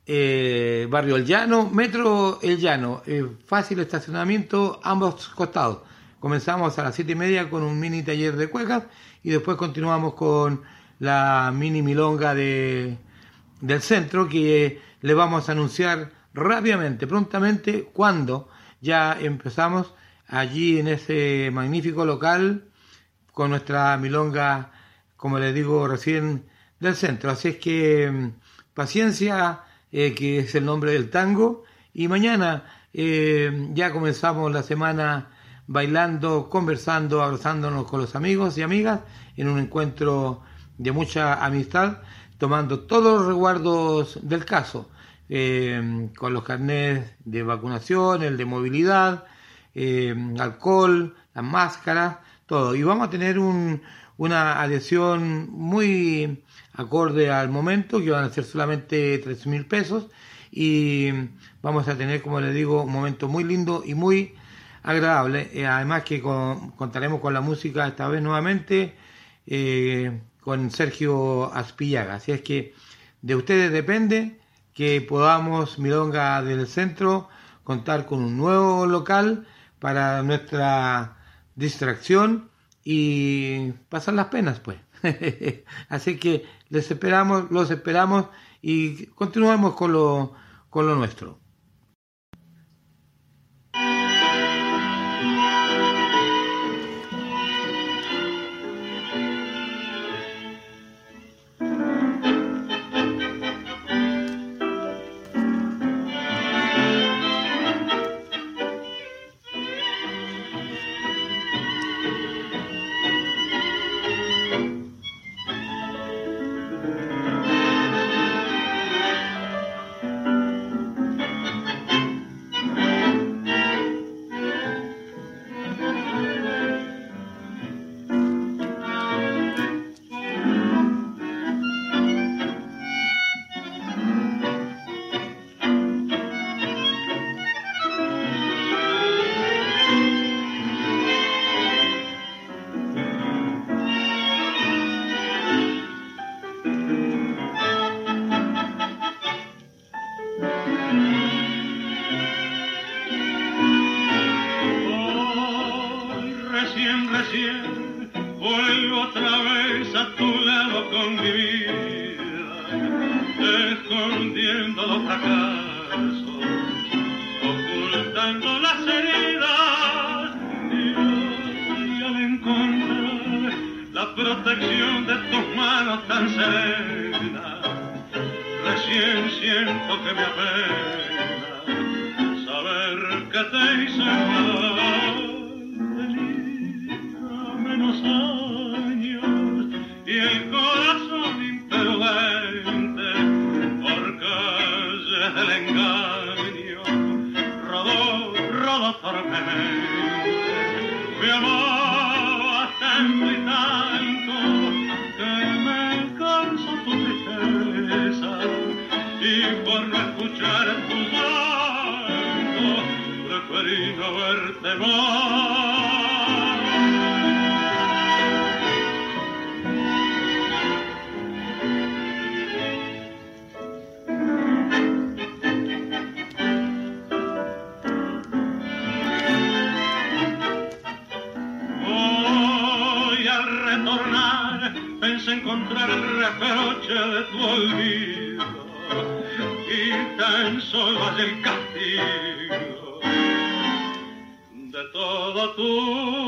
eh, Barrio El Llano, Metro El Llano, eh, fácil estacionamiento ambos costados. Comenzamos a las siete y media con un mini taller de cuecas y después continuamos con la mini milonga de, del centro que le vamos a anunciar rápidamente, prontamente, cuando ya empezamos allí en ese magnífico local con nuestra milonga como les digo recién, del centro. Así es que mm, paciencia, eh, que es el nombre del tango, y mañana eh, ya comenzamos la semana bailando, conversando, abrazándonos con los amigos y amigas en un encuentro de mucha amistad, tomando todos los resguardos del caso, eh, con los carnets de vacunación, el de movilidad, alcohol, las máscaras, todo. Y vamos a tener un, una adhesión muy acorde al momento, que van a ser solamente tres mil pesos y vamos a tener, como les digo, un momento muy lindo y muy agradable. Eh, además que contaremos con la música esta vez nuevamente eh, con Sergio Aspillaga. Así es que de ustedes depende que podamos, Milonga del Centro, contar con un nuevo local para nuestra distracción y pasan las penas, pues. Así que les esperamos, los esperamos y continuamos con lo, con lo nuestro. Encontrar el reproche de tu olvido. Y tan solo el castigo de todo tu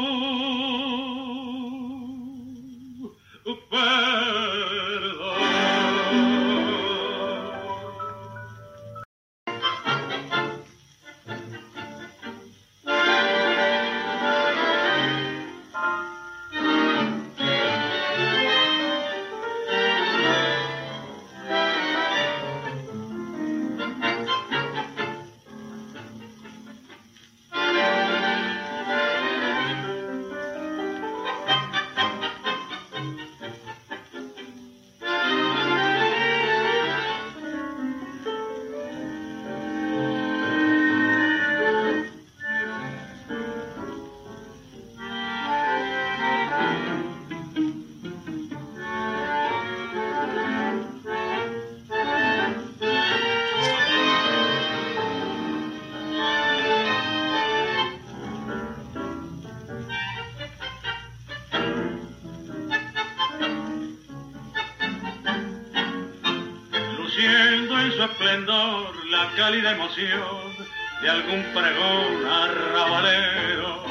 de algún pregón arrabalero.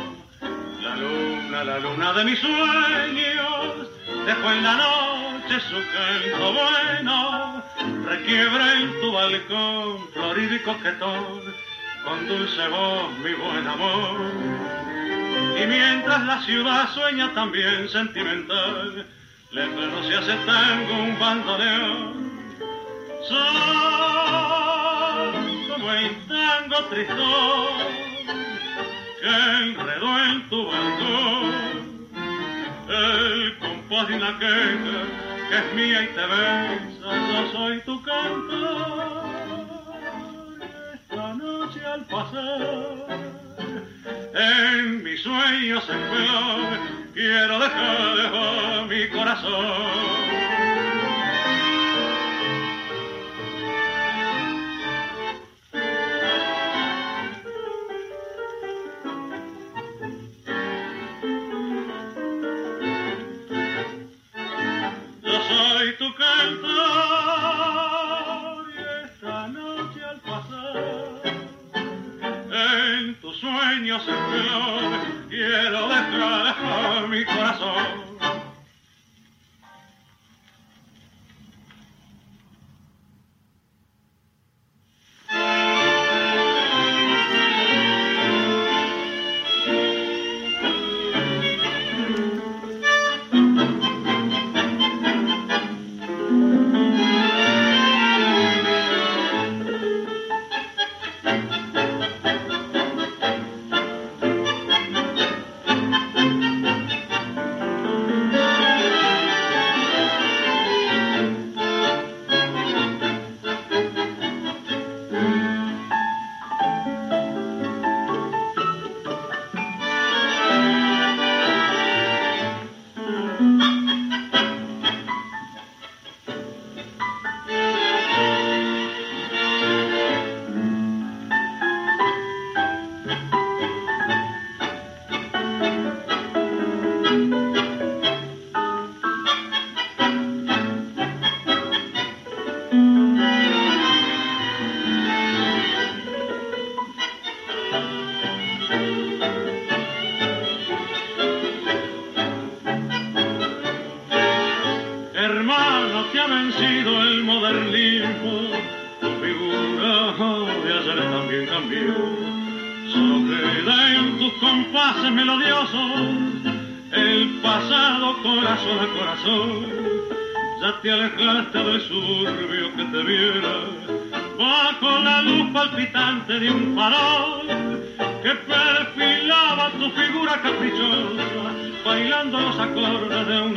La luna, la luna de mis sueños, dejó en la noche su canto bueno, requiebra en tu balcón florido y coquetón, con dulce voz mi buen amor. Y mientras la ciudad sueña también sentimental, lejano se hace tango un bandoneón. Tristón que enredó en tu balcón el compás de una queja que es mía y te besa, yo soy tu cantor. Esta noche al pasar en mis sueños en flor quiero dejar mi corazón. Caprichosa, bailando los acordes de un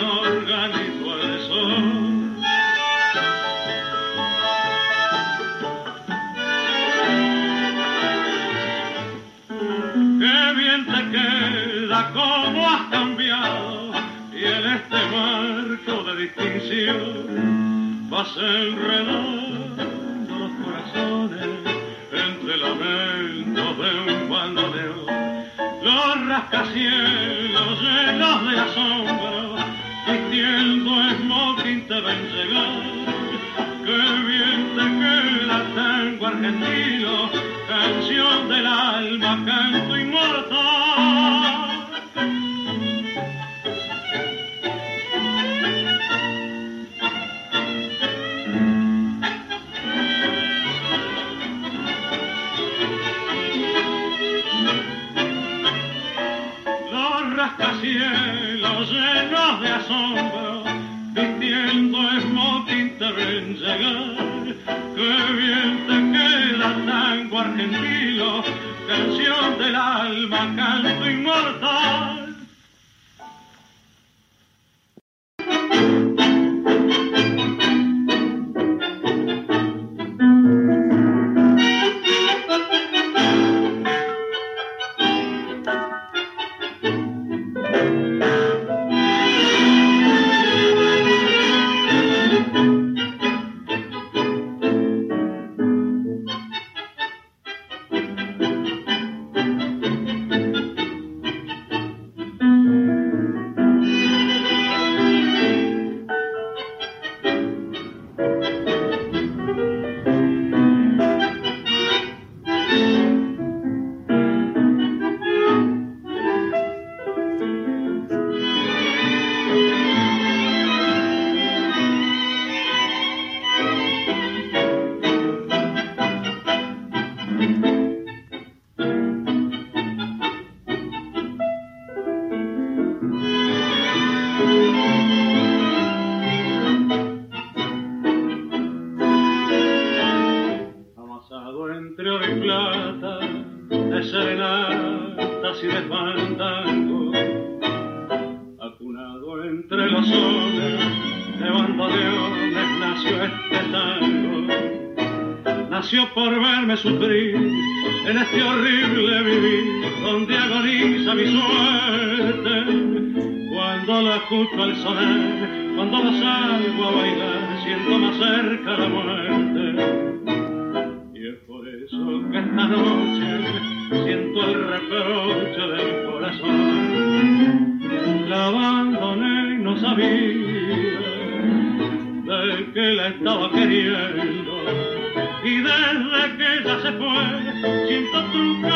estaba queriendo. Y desde que ella se fue, siento truncada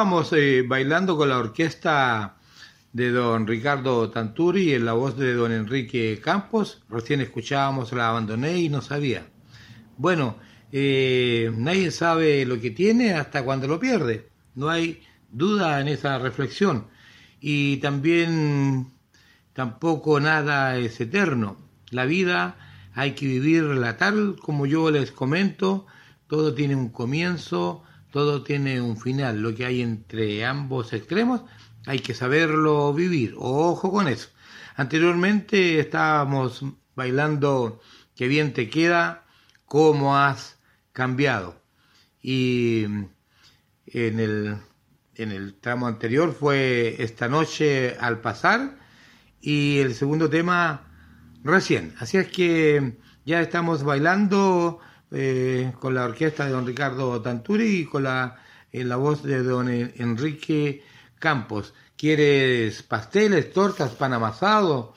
Estábamos eh, bailando con la orquesta de don Ricardo Tanturi en la voz de don Enrique Campos. Recién escuchábamos La Abandoné y no sabía. Bueno, eh, nadie sabe lo que tiene hasta cuando lo pierde. No hay duda en esa reflexión. Y también tampoco nada es eterno. La vida hay que vivirla tal como yo les comento. Todo tiene un comienzo, todo tiene un final. Lo que hay entre ambos extremos hay que saberlo vivir. Ojo con eso. Anteriormente estábamos bailando Qué bien te queda, cómo has cambiado. Y en el, en el tramo anterior fue Esta noche al pasar y el segundo tema recién. Así es que ya estamos bailando eh, con la orquesta de don Ricardo Tanturi y con la, en la voz de don Enrique Campos. ¿Quieres pasteles, tortas, pan amasado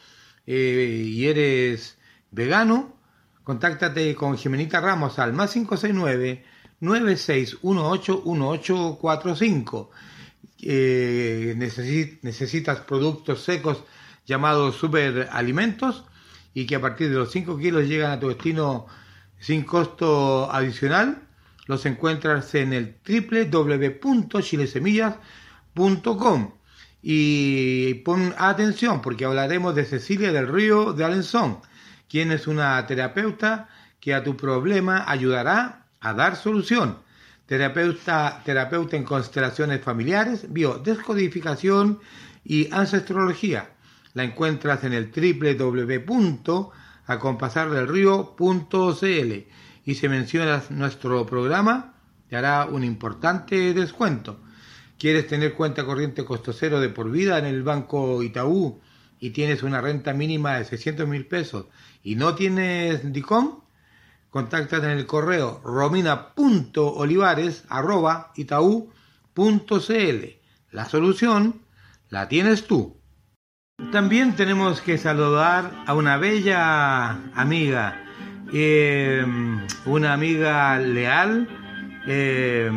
eh, y eres vegano? Contáctate con Jimenita Ramos al más 569 96181845. Eh, necesitas productos secos llamados superalimentos y que a partir de los 5 kilos llegan a tu destino sin costo adicional. Los encuentras en el www.chilesemillas.com. Y pon atención porque hablaremos de Cecilia del Río de Alenzón, quien es una terapeuta que a tu problema ayudará a dar solución. Terapeuta, terapeuta en constelaciones familiares, biodescodificación y ancestrología. La encuentras en el www.acompasardelrío.cl y si mencionas nuestro programa te hará un importante descuento. ¿Quieres tener cuenta corriente costo cero de por vida en el banco Itaú y tienes una renta mínima de 600 mil pesos y no tienes DICOM? Contáctate en el correo romina.olivares.itaú.cl. La solución la tienes tú. También tenemos que saludar a una bella amiga, eh, una amiga leal, eh,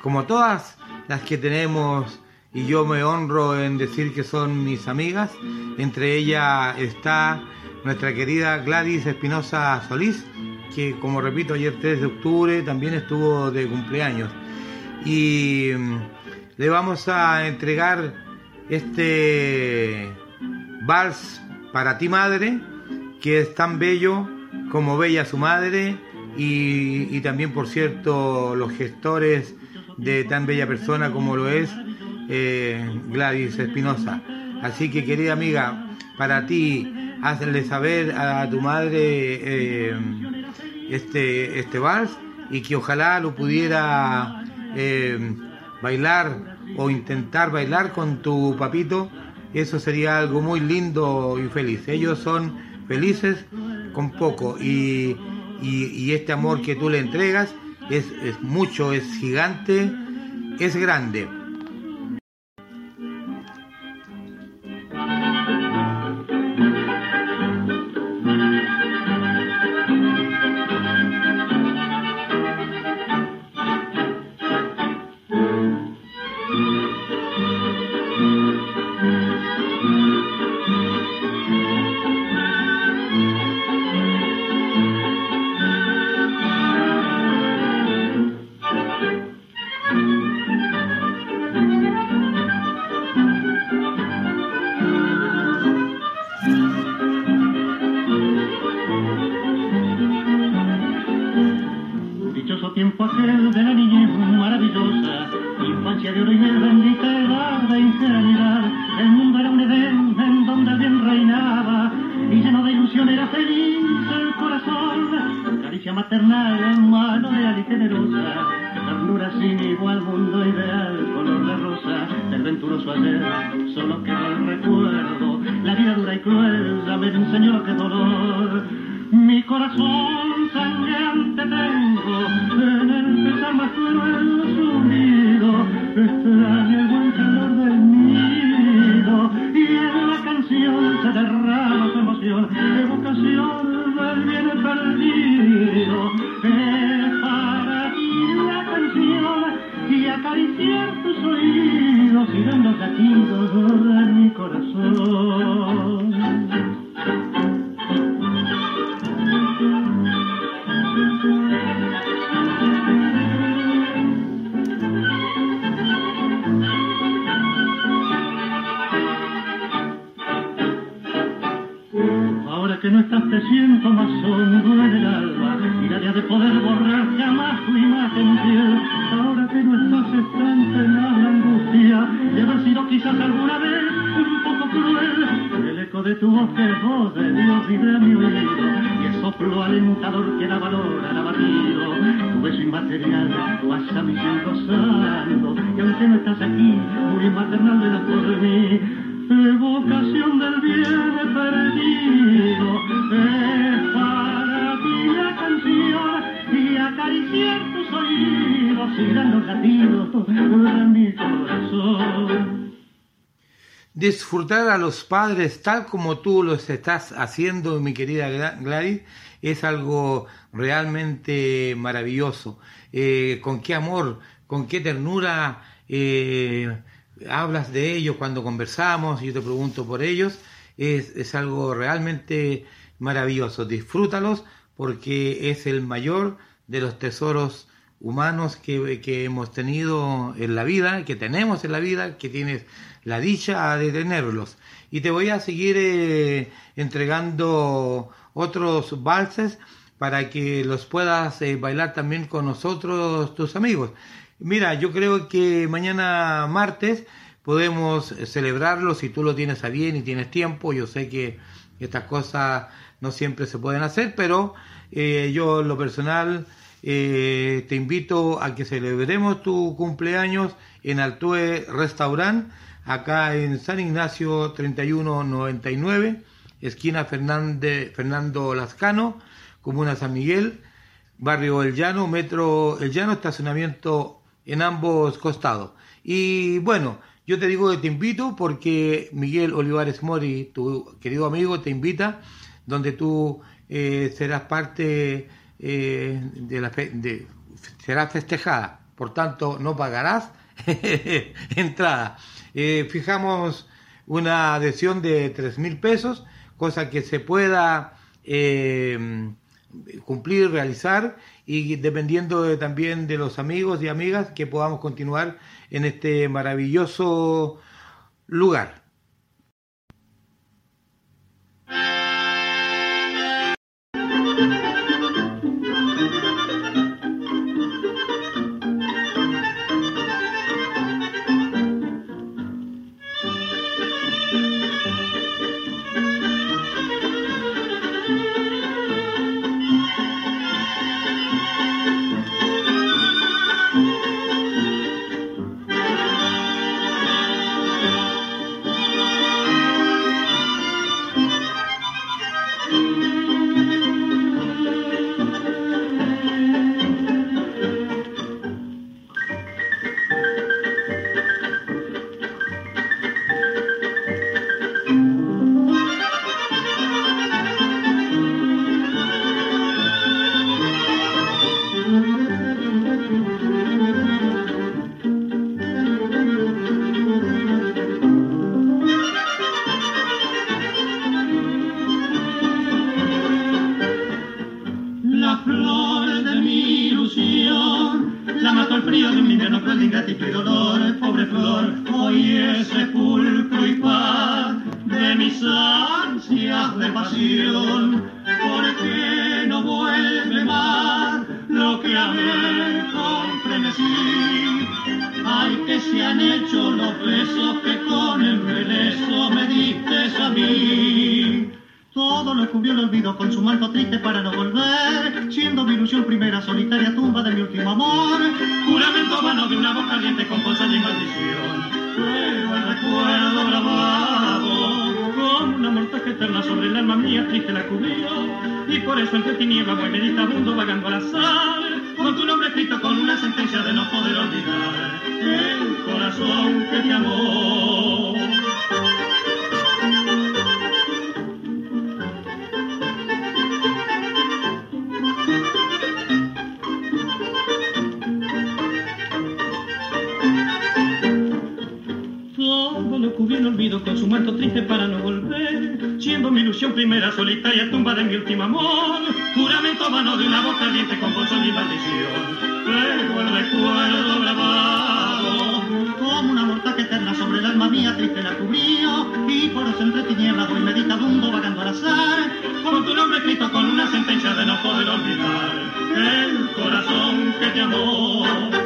como todas las que tenemos, y yo me honro en decir que son mis amigas. Entre ellas está nuestra querida Gladys Espinosa Solís, que como repito, ayer 3 de octubre también estuvo de cumpleaños. Y mm, le vamos a entregar este vals para ti madre, que es tan bello como bella su madre, y, y también por cierto los gestores de tan bella persona como lo es eh, Gladys Espinosa. Así que querida amiga, para ti, hazle saber a tu madre eh, este, este vals y que ojalá lo pudiera eh, bailar o intentar bailar con tu papito. Eso sería algo muy lindo y feliz. Ellos son felices con poco y, y este amor que tú le entregas es, es mucho, es gigante, es grande. Disfrutar a los padres tal como tú los estás haciendo, mi querida Gladys, es algo realmente maravilloso. Eh, con qué amor, con qué ternura eh, hablas de ellos cuando conversamos, yo te pregunto por ellos, es, es algo realmente maravilloso. Disfrútalos porque es el mayor de los tesoros humanos que, que, hemos tenido en la vida, que tenemos en la vida, que tienes la dicha de tenerlos. Y te voy a seguir eh, entregando otros valses para que los puedas eh, bailar también con nosotros, tus amigos. Mira, yo creo que mañana martes podemos celebrarlo si tú lo tienes a bien y tienes tiempo. Yo sé que estas cosas no siempre se pueden hacer, pero eh, yo lo personal eh, te invito a que celebremos tu cumpleaños en Altue Restaurant, acá en San Ignacio 3199 esquina Fernando Lascano, Comuna San Miguel, Barrio El Llano, Metro El Llano, estacionamiento en ambos costados. Y bueno, yo te digo que te invito porque Miguel Olivares Mori, tu querido amigo, te invita, donde tú eh, serás parte eh, de la de, serás festejada, por tanto no pagarás entrada. Eh, fijamos una adhesión de tres mil pesos cosa que se pueda eh, cumplir, realizar y dependiendo de, también de los amigos y amigas que podamos continuar en este maravilloso lugar. Caliente con bolsón y maldición. Luego el recuerdo grabado. Como una mortaja eterna sobre el alma mía, triste la cubrió. Y por eso entre tinieblas voy meditabundo vagando al azar. Con tu nombre escrito con una sentencia de no poder olvidar. El corazón que te amó.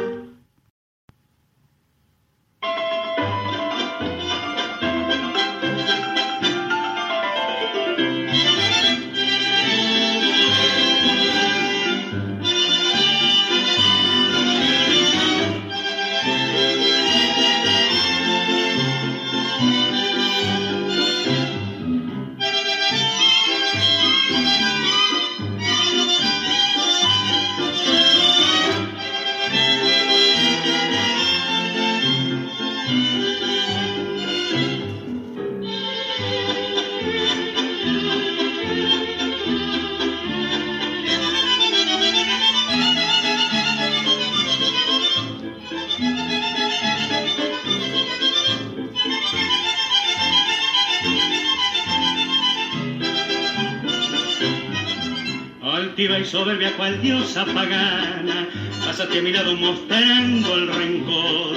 Mostrando el rencor.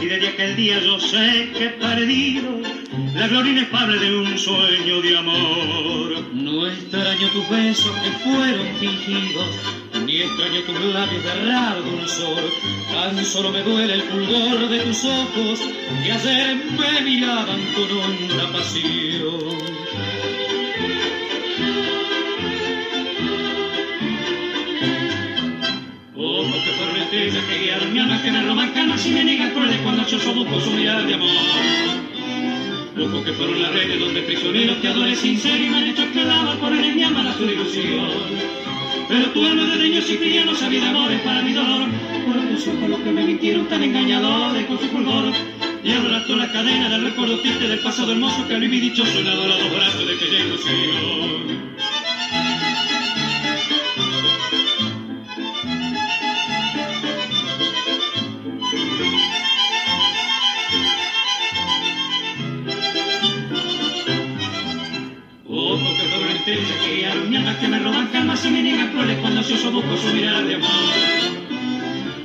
Y desde aquel día yo sé que he perdido la gloria inefable de un sueño de amor. No extraño tus besos que fueron fingidos, ni extraño tus labios de raro dulzor. Tan solo me duele el fulgor de tus ojos que ayer me miraban con honda pasión. Fueron estrellas que me roban canas y me niegan crueles cuando yo sobuco su mirar de amor. Ojos que fueron las redes donde prisioneros te adoré sincero y me han hecho esclavo por el mi alma su ilusión. Pero tu alma de niños y fría no sabía de amores para mi dolor. Por tus ojos los que me mintieron tan engañadores con su fulgor. Y arrastró la cadena del recuerdo triste del pasado hermoso que viví dichoso en adorados brazos de aquella ilusión. Su mirar de amor.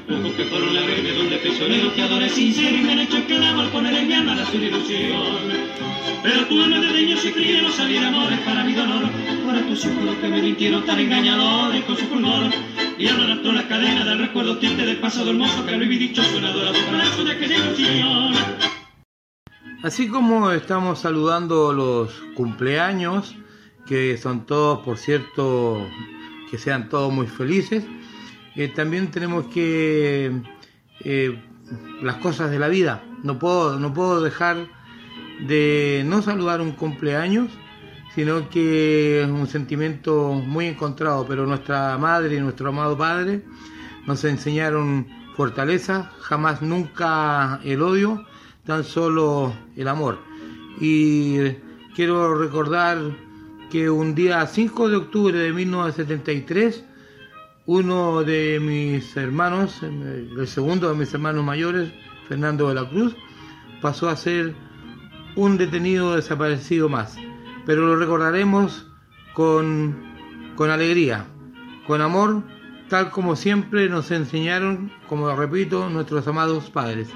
Ojos que fueron la verde donde prisioneros te adoré sincero y me han hecho esclavo al poner en mi alma la su ilusión. Pero tu alma de niños y sabía de amores para mi dolor. Ahora tus ojos los que me mintieron tan engañadores con su fulgor. Y ahora arrastró la cadena del recuerdo triste del pasado hermoso que viví dichoso en adorado brazo de aquella ilusión. Así como estamos saludando los cumpleaños, que son todos, por cierto, que sean todos muy felices, eh, también tenemos que eh, las cosas de la vida. No puedo, no puedo dejar de no saludar un cumpleaños, sino que es un sentimiento muy encontrado, pero nuestra madre y nuestro amado padre nos enseñaron fortaleza, jamás nunca el odio, tan solo el amor. Y quiero recordar que un día 5 de octubre de 1973, uno de mis hermanos, el segundo de mis hermanos mayores, Fernando de la Cruz, pasó a ser un detenido desaparecido más. Pero lo recordaremos con, con alegría, con amor, tal como siempre nos enseñaron, como repito, nuestros amados padres.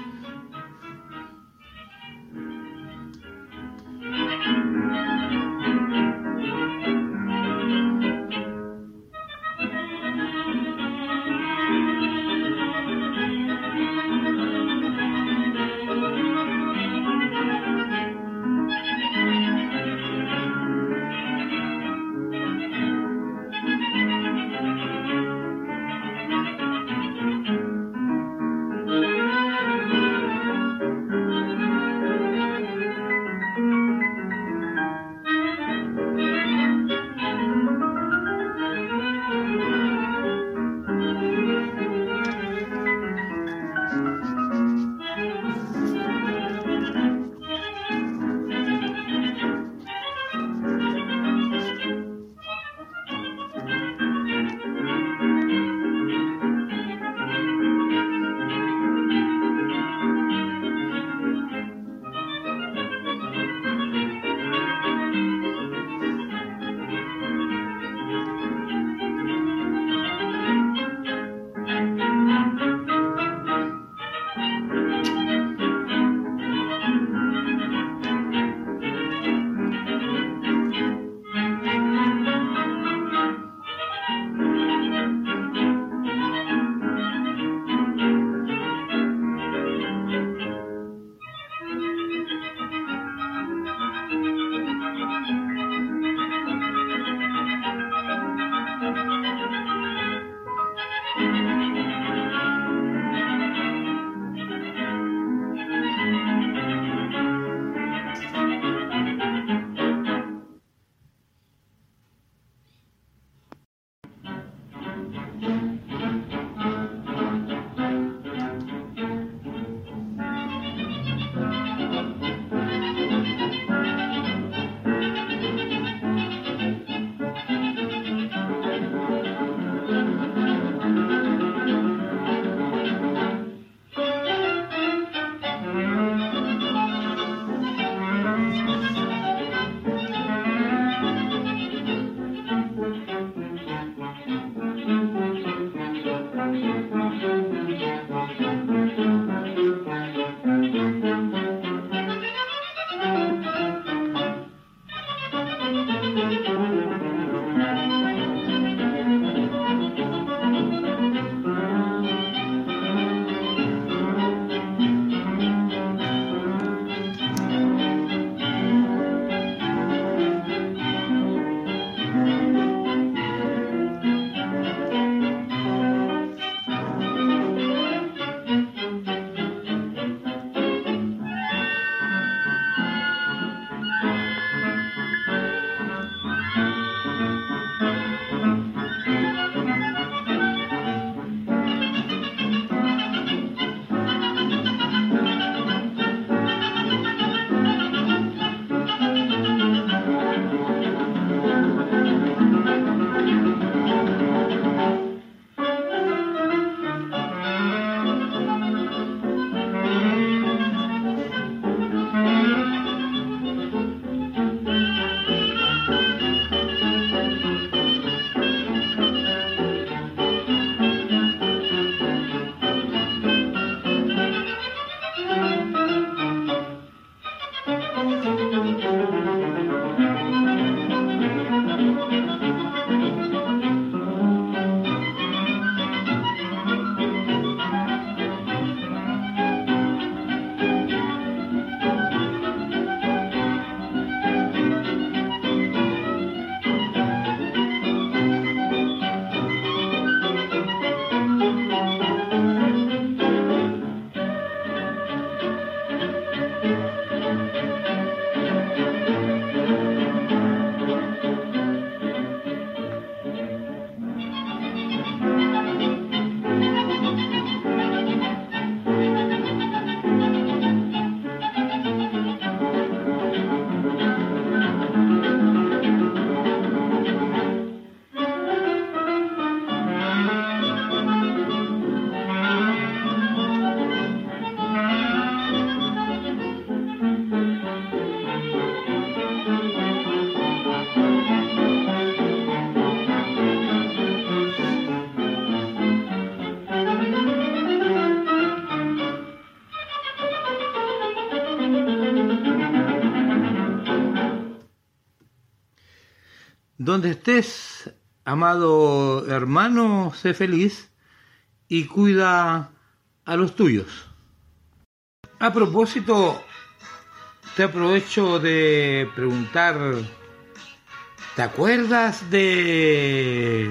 Donde estés, amado hermano, sé feliz y cuida a los tuyos. A propósito, te aprovecho de preguntar, ¿te acuerdas de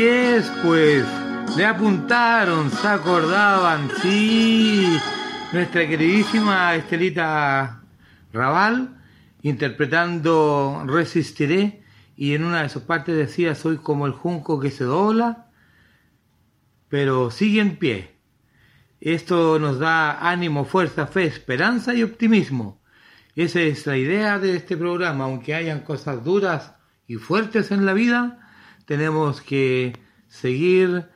Es, pues. Le apuntaron, se acordaban, sí. Nuestra queridísima Estelita Raval, interpretando Resistiré, y en una de sus partes decía, soy como el junco que se dobla, pero sigue en pie. Esto nos da ánimo, fuerza, fe, esperanza y optimismo. Esa es la idea de este programa, aunque hayan cosas duras y fuertes en la vida, tenemos que seguir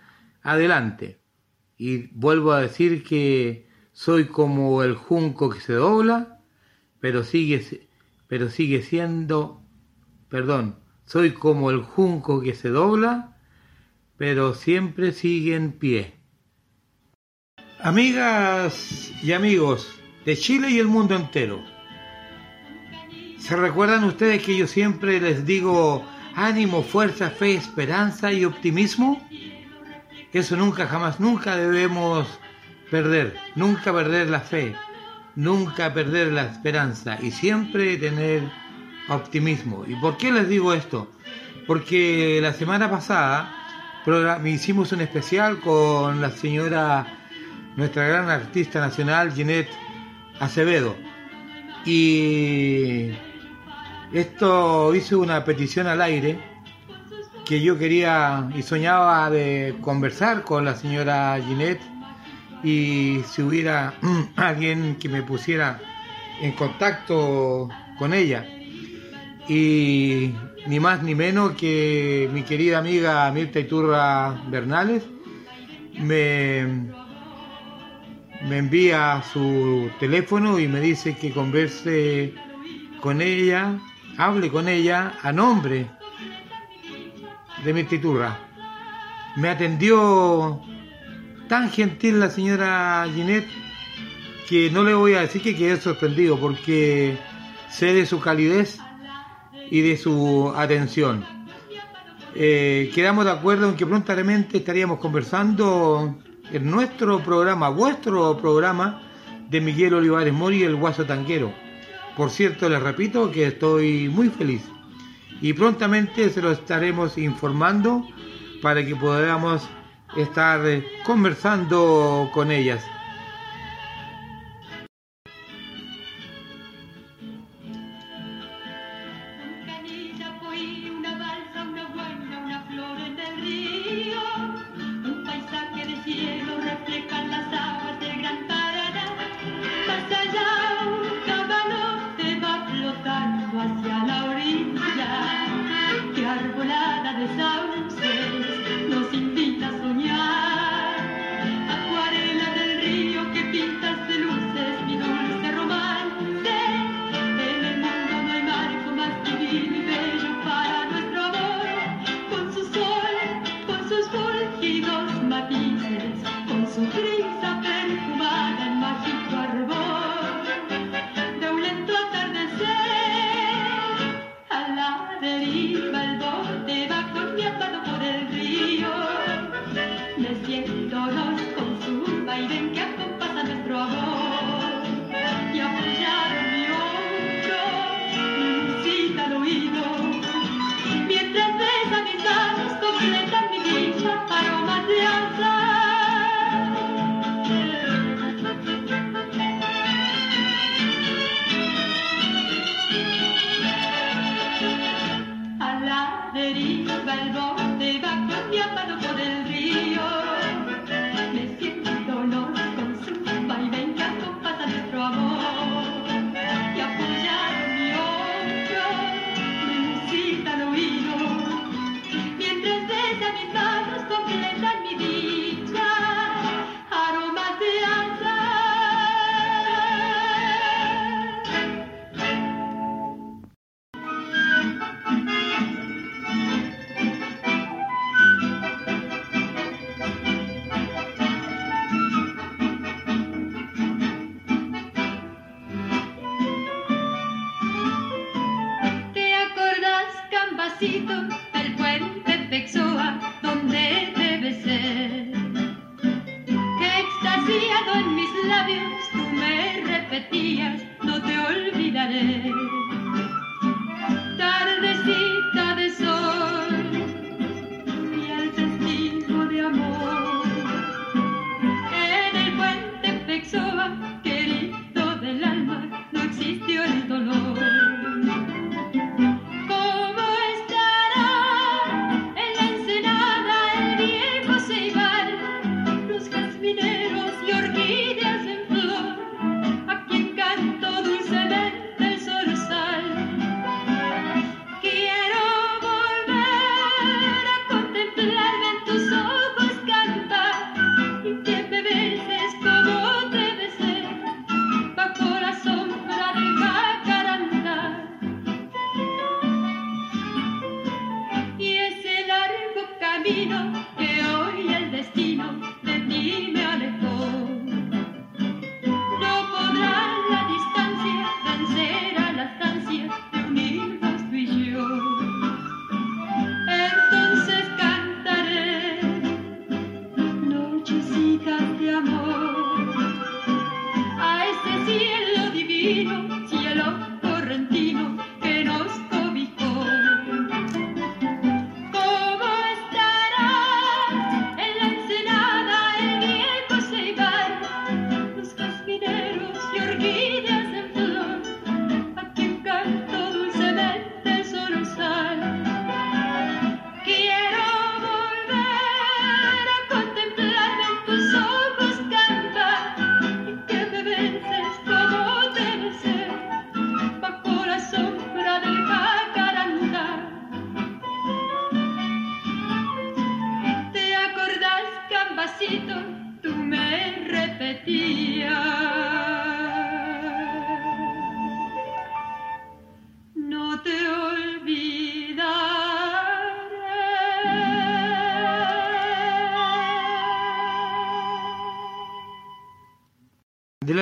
adelante. Y vuelvo a decir que soy como el junco que se dobla, pero sigue, pero sigue siendo, perdón, soy como el junco que se dobla, pero siempre sigue en pie. Amigas y amigos de Chile y el mundo entero, ¿se recuerdan ustedes que yo siempre les digo ánimo, fuerza, fe, esperanza y optimismo? Eso nunca, jamás, nunca debemos perder, nunca perder la fe, nunca perder la esperanza y siempre tener optimismo. ¿Y por qué les digo esto? Porque la semana pasada hicimos un especial con la señora, nuestra gran artista nacional, Ginette Acevedo. Y esto hizo una petición al aire que yo quería y soñaba de conversar con la señora Ginette y si hubiera alguien que me pusiera en contacto con ella. Y ni más ni menos que mi querida amiga Mirta Iturra Bernales me, me envía su teléfono y me dice que converse con ella, hable con ella a nombre de Mirta Iturra. Me atendió tan gentil la señora Ginette que no le voy a decir que quedé sorprendido porque sé de su calidez y de su atención. Eh, quedamos de acuerdo en que prontamente estaríamos conversando en nuestro programa, vuestro programa de Miguel Olivares Mori, el Guaso Tanquero. Por cierto, les repito que estoy muy feliz y prontamente se lo estaremos informando para que podamos estar eh, conversando con ellas.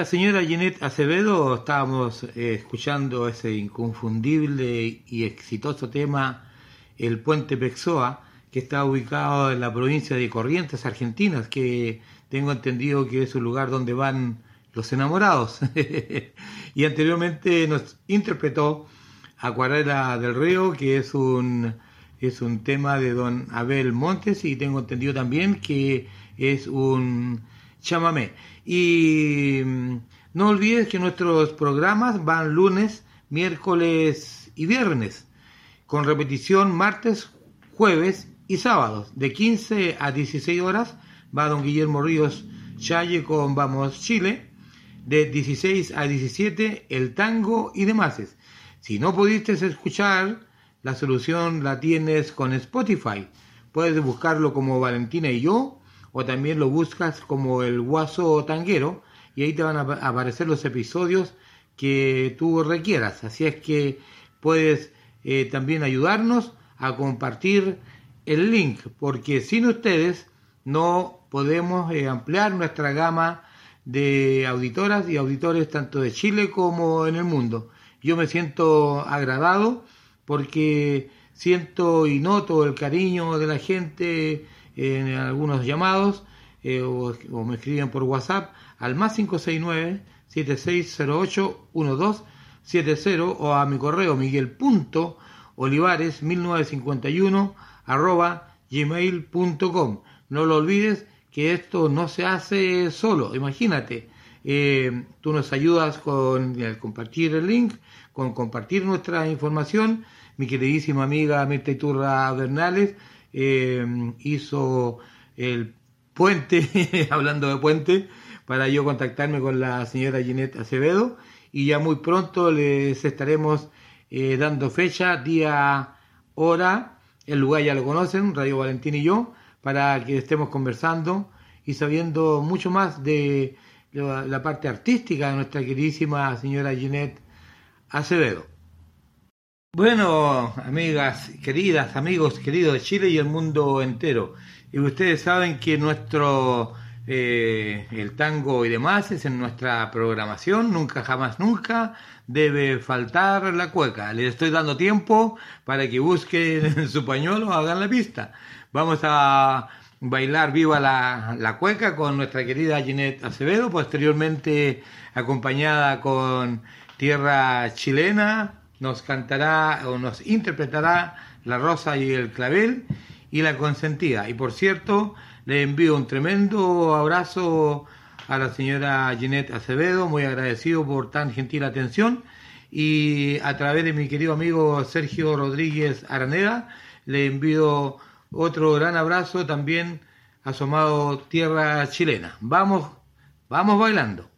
La señora Jeanette Acevedo estábamos eh, escuchando ese inconfundible y exitoso tema, el puente Pexoa, que está ubicado en la provincia de Corrientes, Argentinas, que tengo entendido que es un lugar donde van los enamorados. y anteriormente nos interpretó Acuarela del Río, que es un, es un tema de don Abel Montes, y tengo entendido también que es un chamamé. Y mm, no olvides que nuestros programas van lunes, miércoles y viernes, con repetición martes, jueves y sábados, de 15 a 16 horas. Va don Guillermo Ríos Challe con Vamos Chile, de 16 a 17 el tango y demás. Si no pudiste escuchar, la solución la tienes con Spotify. Puedes buscarlo como Valentina y yo o también lo buscas como el guaso tanguero y ahí te van a aparecer los episodios que tú requieras. Así es que puedes eh, también ayudarnos a compartir el link, porque sin ustedes no podemos eh, ampliar nuestra gama de auditoras y auditores tanto de Chile como en el mundo. Yo me siento agradado porque siento y noto el cariño de la gente en algunos llamados eh, o, me escriben por WhatsApp al más 569 7608 1270 o a mi correo miguel.olivares 1951 arroba gmail.com. No lo olvides que esto no se hace solo, imagínate. Eh, tú nos ayudas con compartir el link, con compartir nuestra información. Mi queridísima amiga Mirta Iturra Bernales eh, hizo el puente, hablando de puente, para yo contactarme con la señora Ginette Acevedo y ya muy pronto les estaremos eh, dando fecha, día, hora, el lugar ya lo conocen, Radio Valentín y yo, para que estemos conversando y sabiendo mucho más de la, parte artística de nuestra queridísima señora Ginette Acevedo. Bueno, amigas queridas, amigos queridos de Chile y el mundo entero. Y ustedes saben que nuestro eh, el tango y demás es en nuestra programación, nunca jamás nunca debe faltar la cueca. Les estoy dando tiempo para que busquen su pañuelo o hagan la pista. Vamos a bailar viva la, la cueca con nuestra querida Ginette Acevedo, posteriormente acompañada con Tierra Chilena, nos cantará o nos interpretará La Rosa y el Clavel y La Consentida. Y por cierto, le envío un tremendo abrazo a la señora Ginette Acevedo, muy agradecido por tan gentil atención. Y a través de mi querido amigo Sergio Rodríguez Araneda, le envío otro gran abrazo también asomado tierra chilena. Vamos, vamos bailando.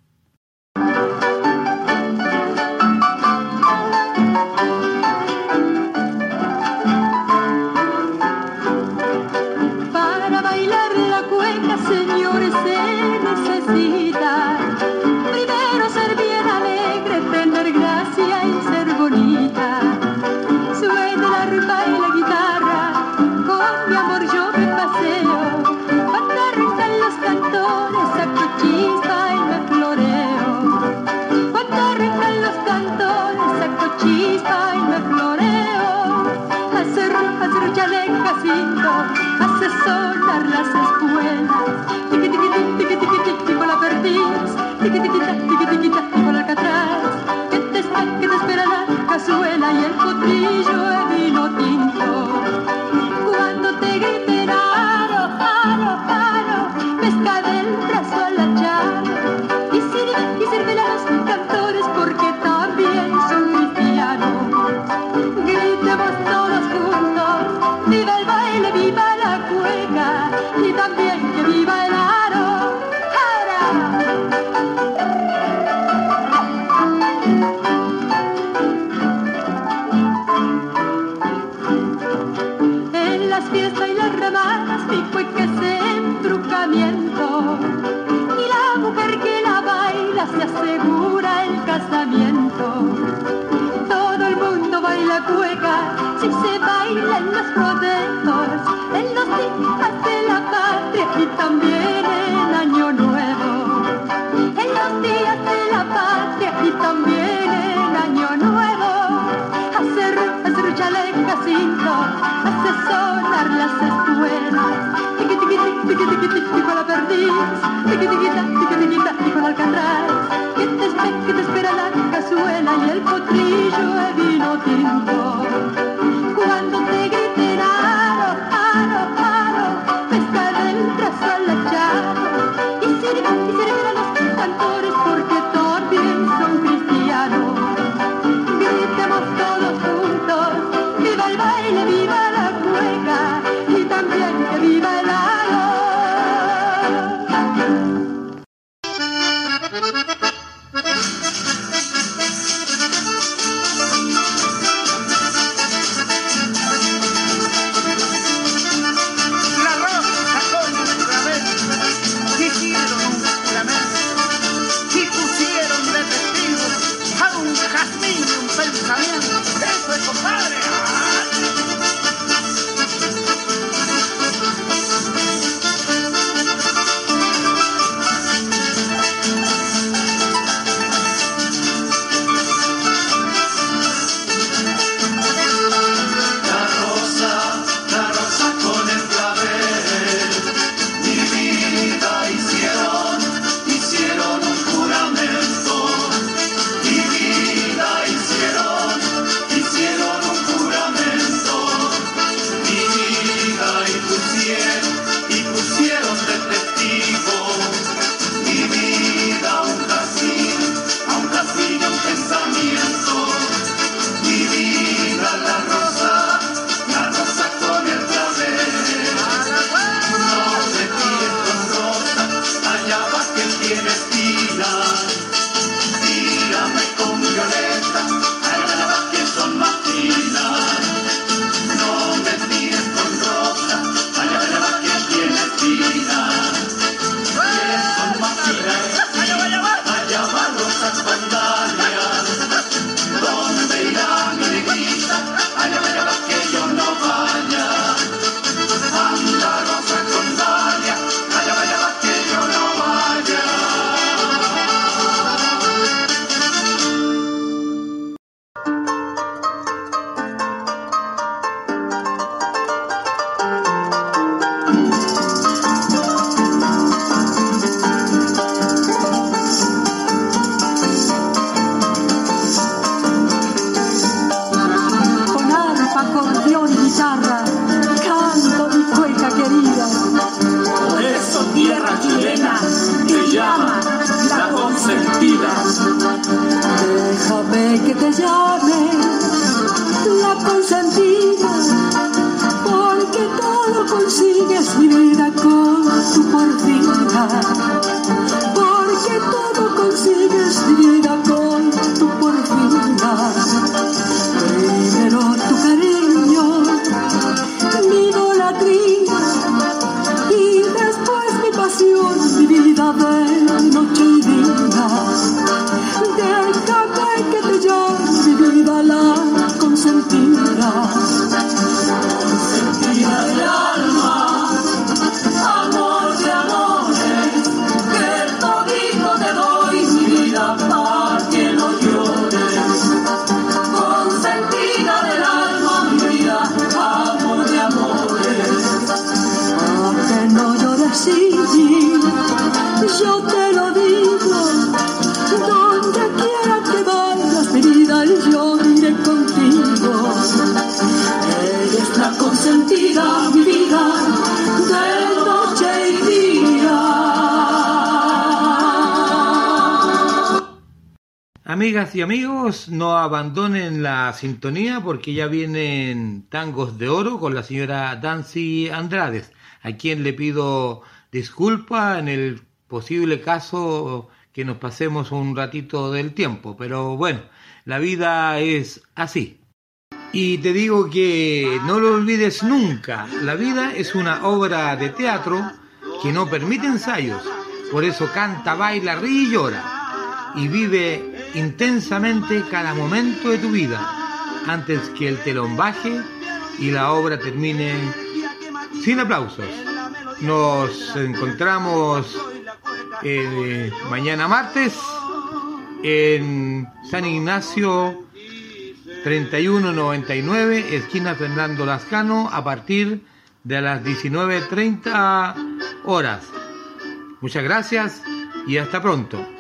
you. sintonía porque ya vienen tangos de oro con la señora Dancy Andrades, a quien le pido disculpa en el posible caso que nos pasemos un ratito del tiempo, pero bueno, la vida es así. Y te digo que no lo olvides nunca, la vida es una obra de teatro que no permite ensayos, por eso canta, baila, ríe y llora, y vive intensamente cada momento de tu vida antes que el telón baje y la obra termine sin aplausos. Nos encontramos eh, mañana martes en San Ignacio 3199, esquina Fernando Lascano, a partir de las 19.30 horas. Muchas gracias y hasta pronto.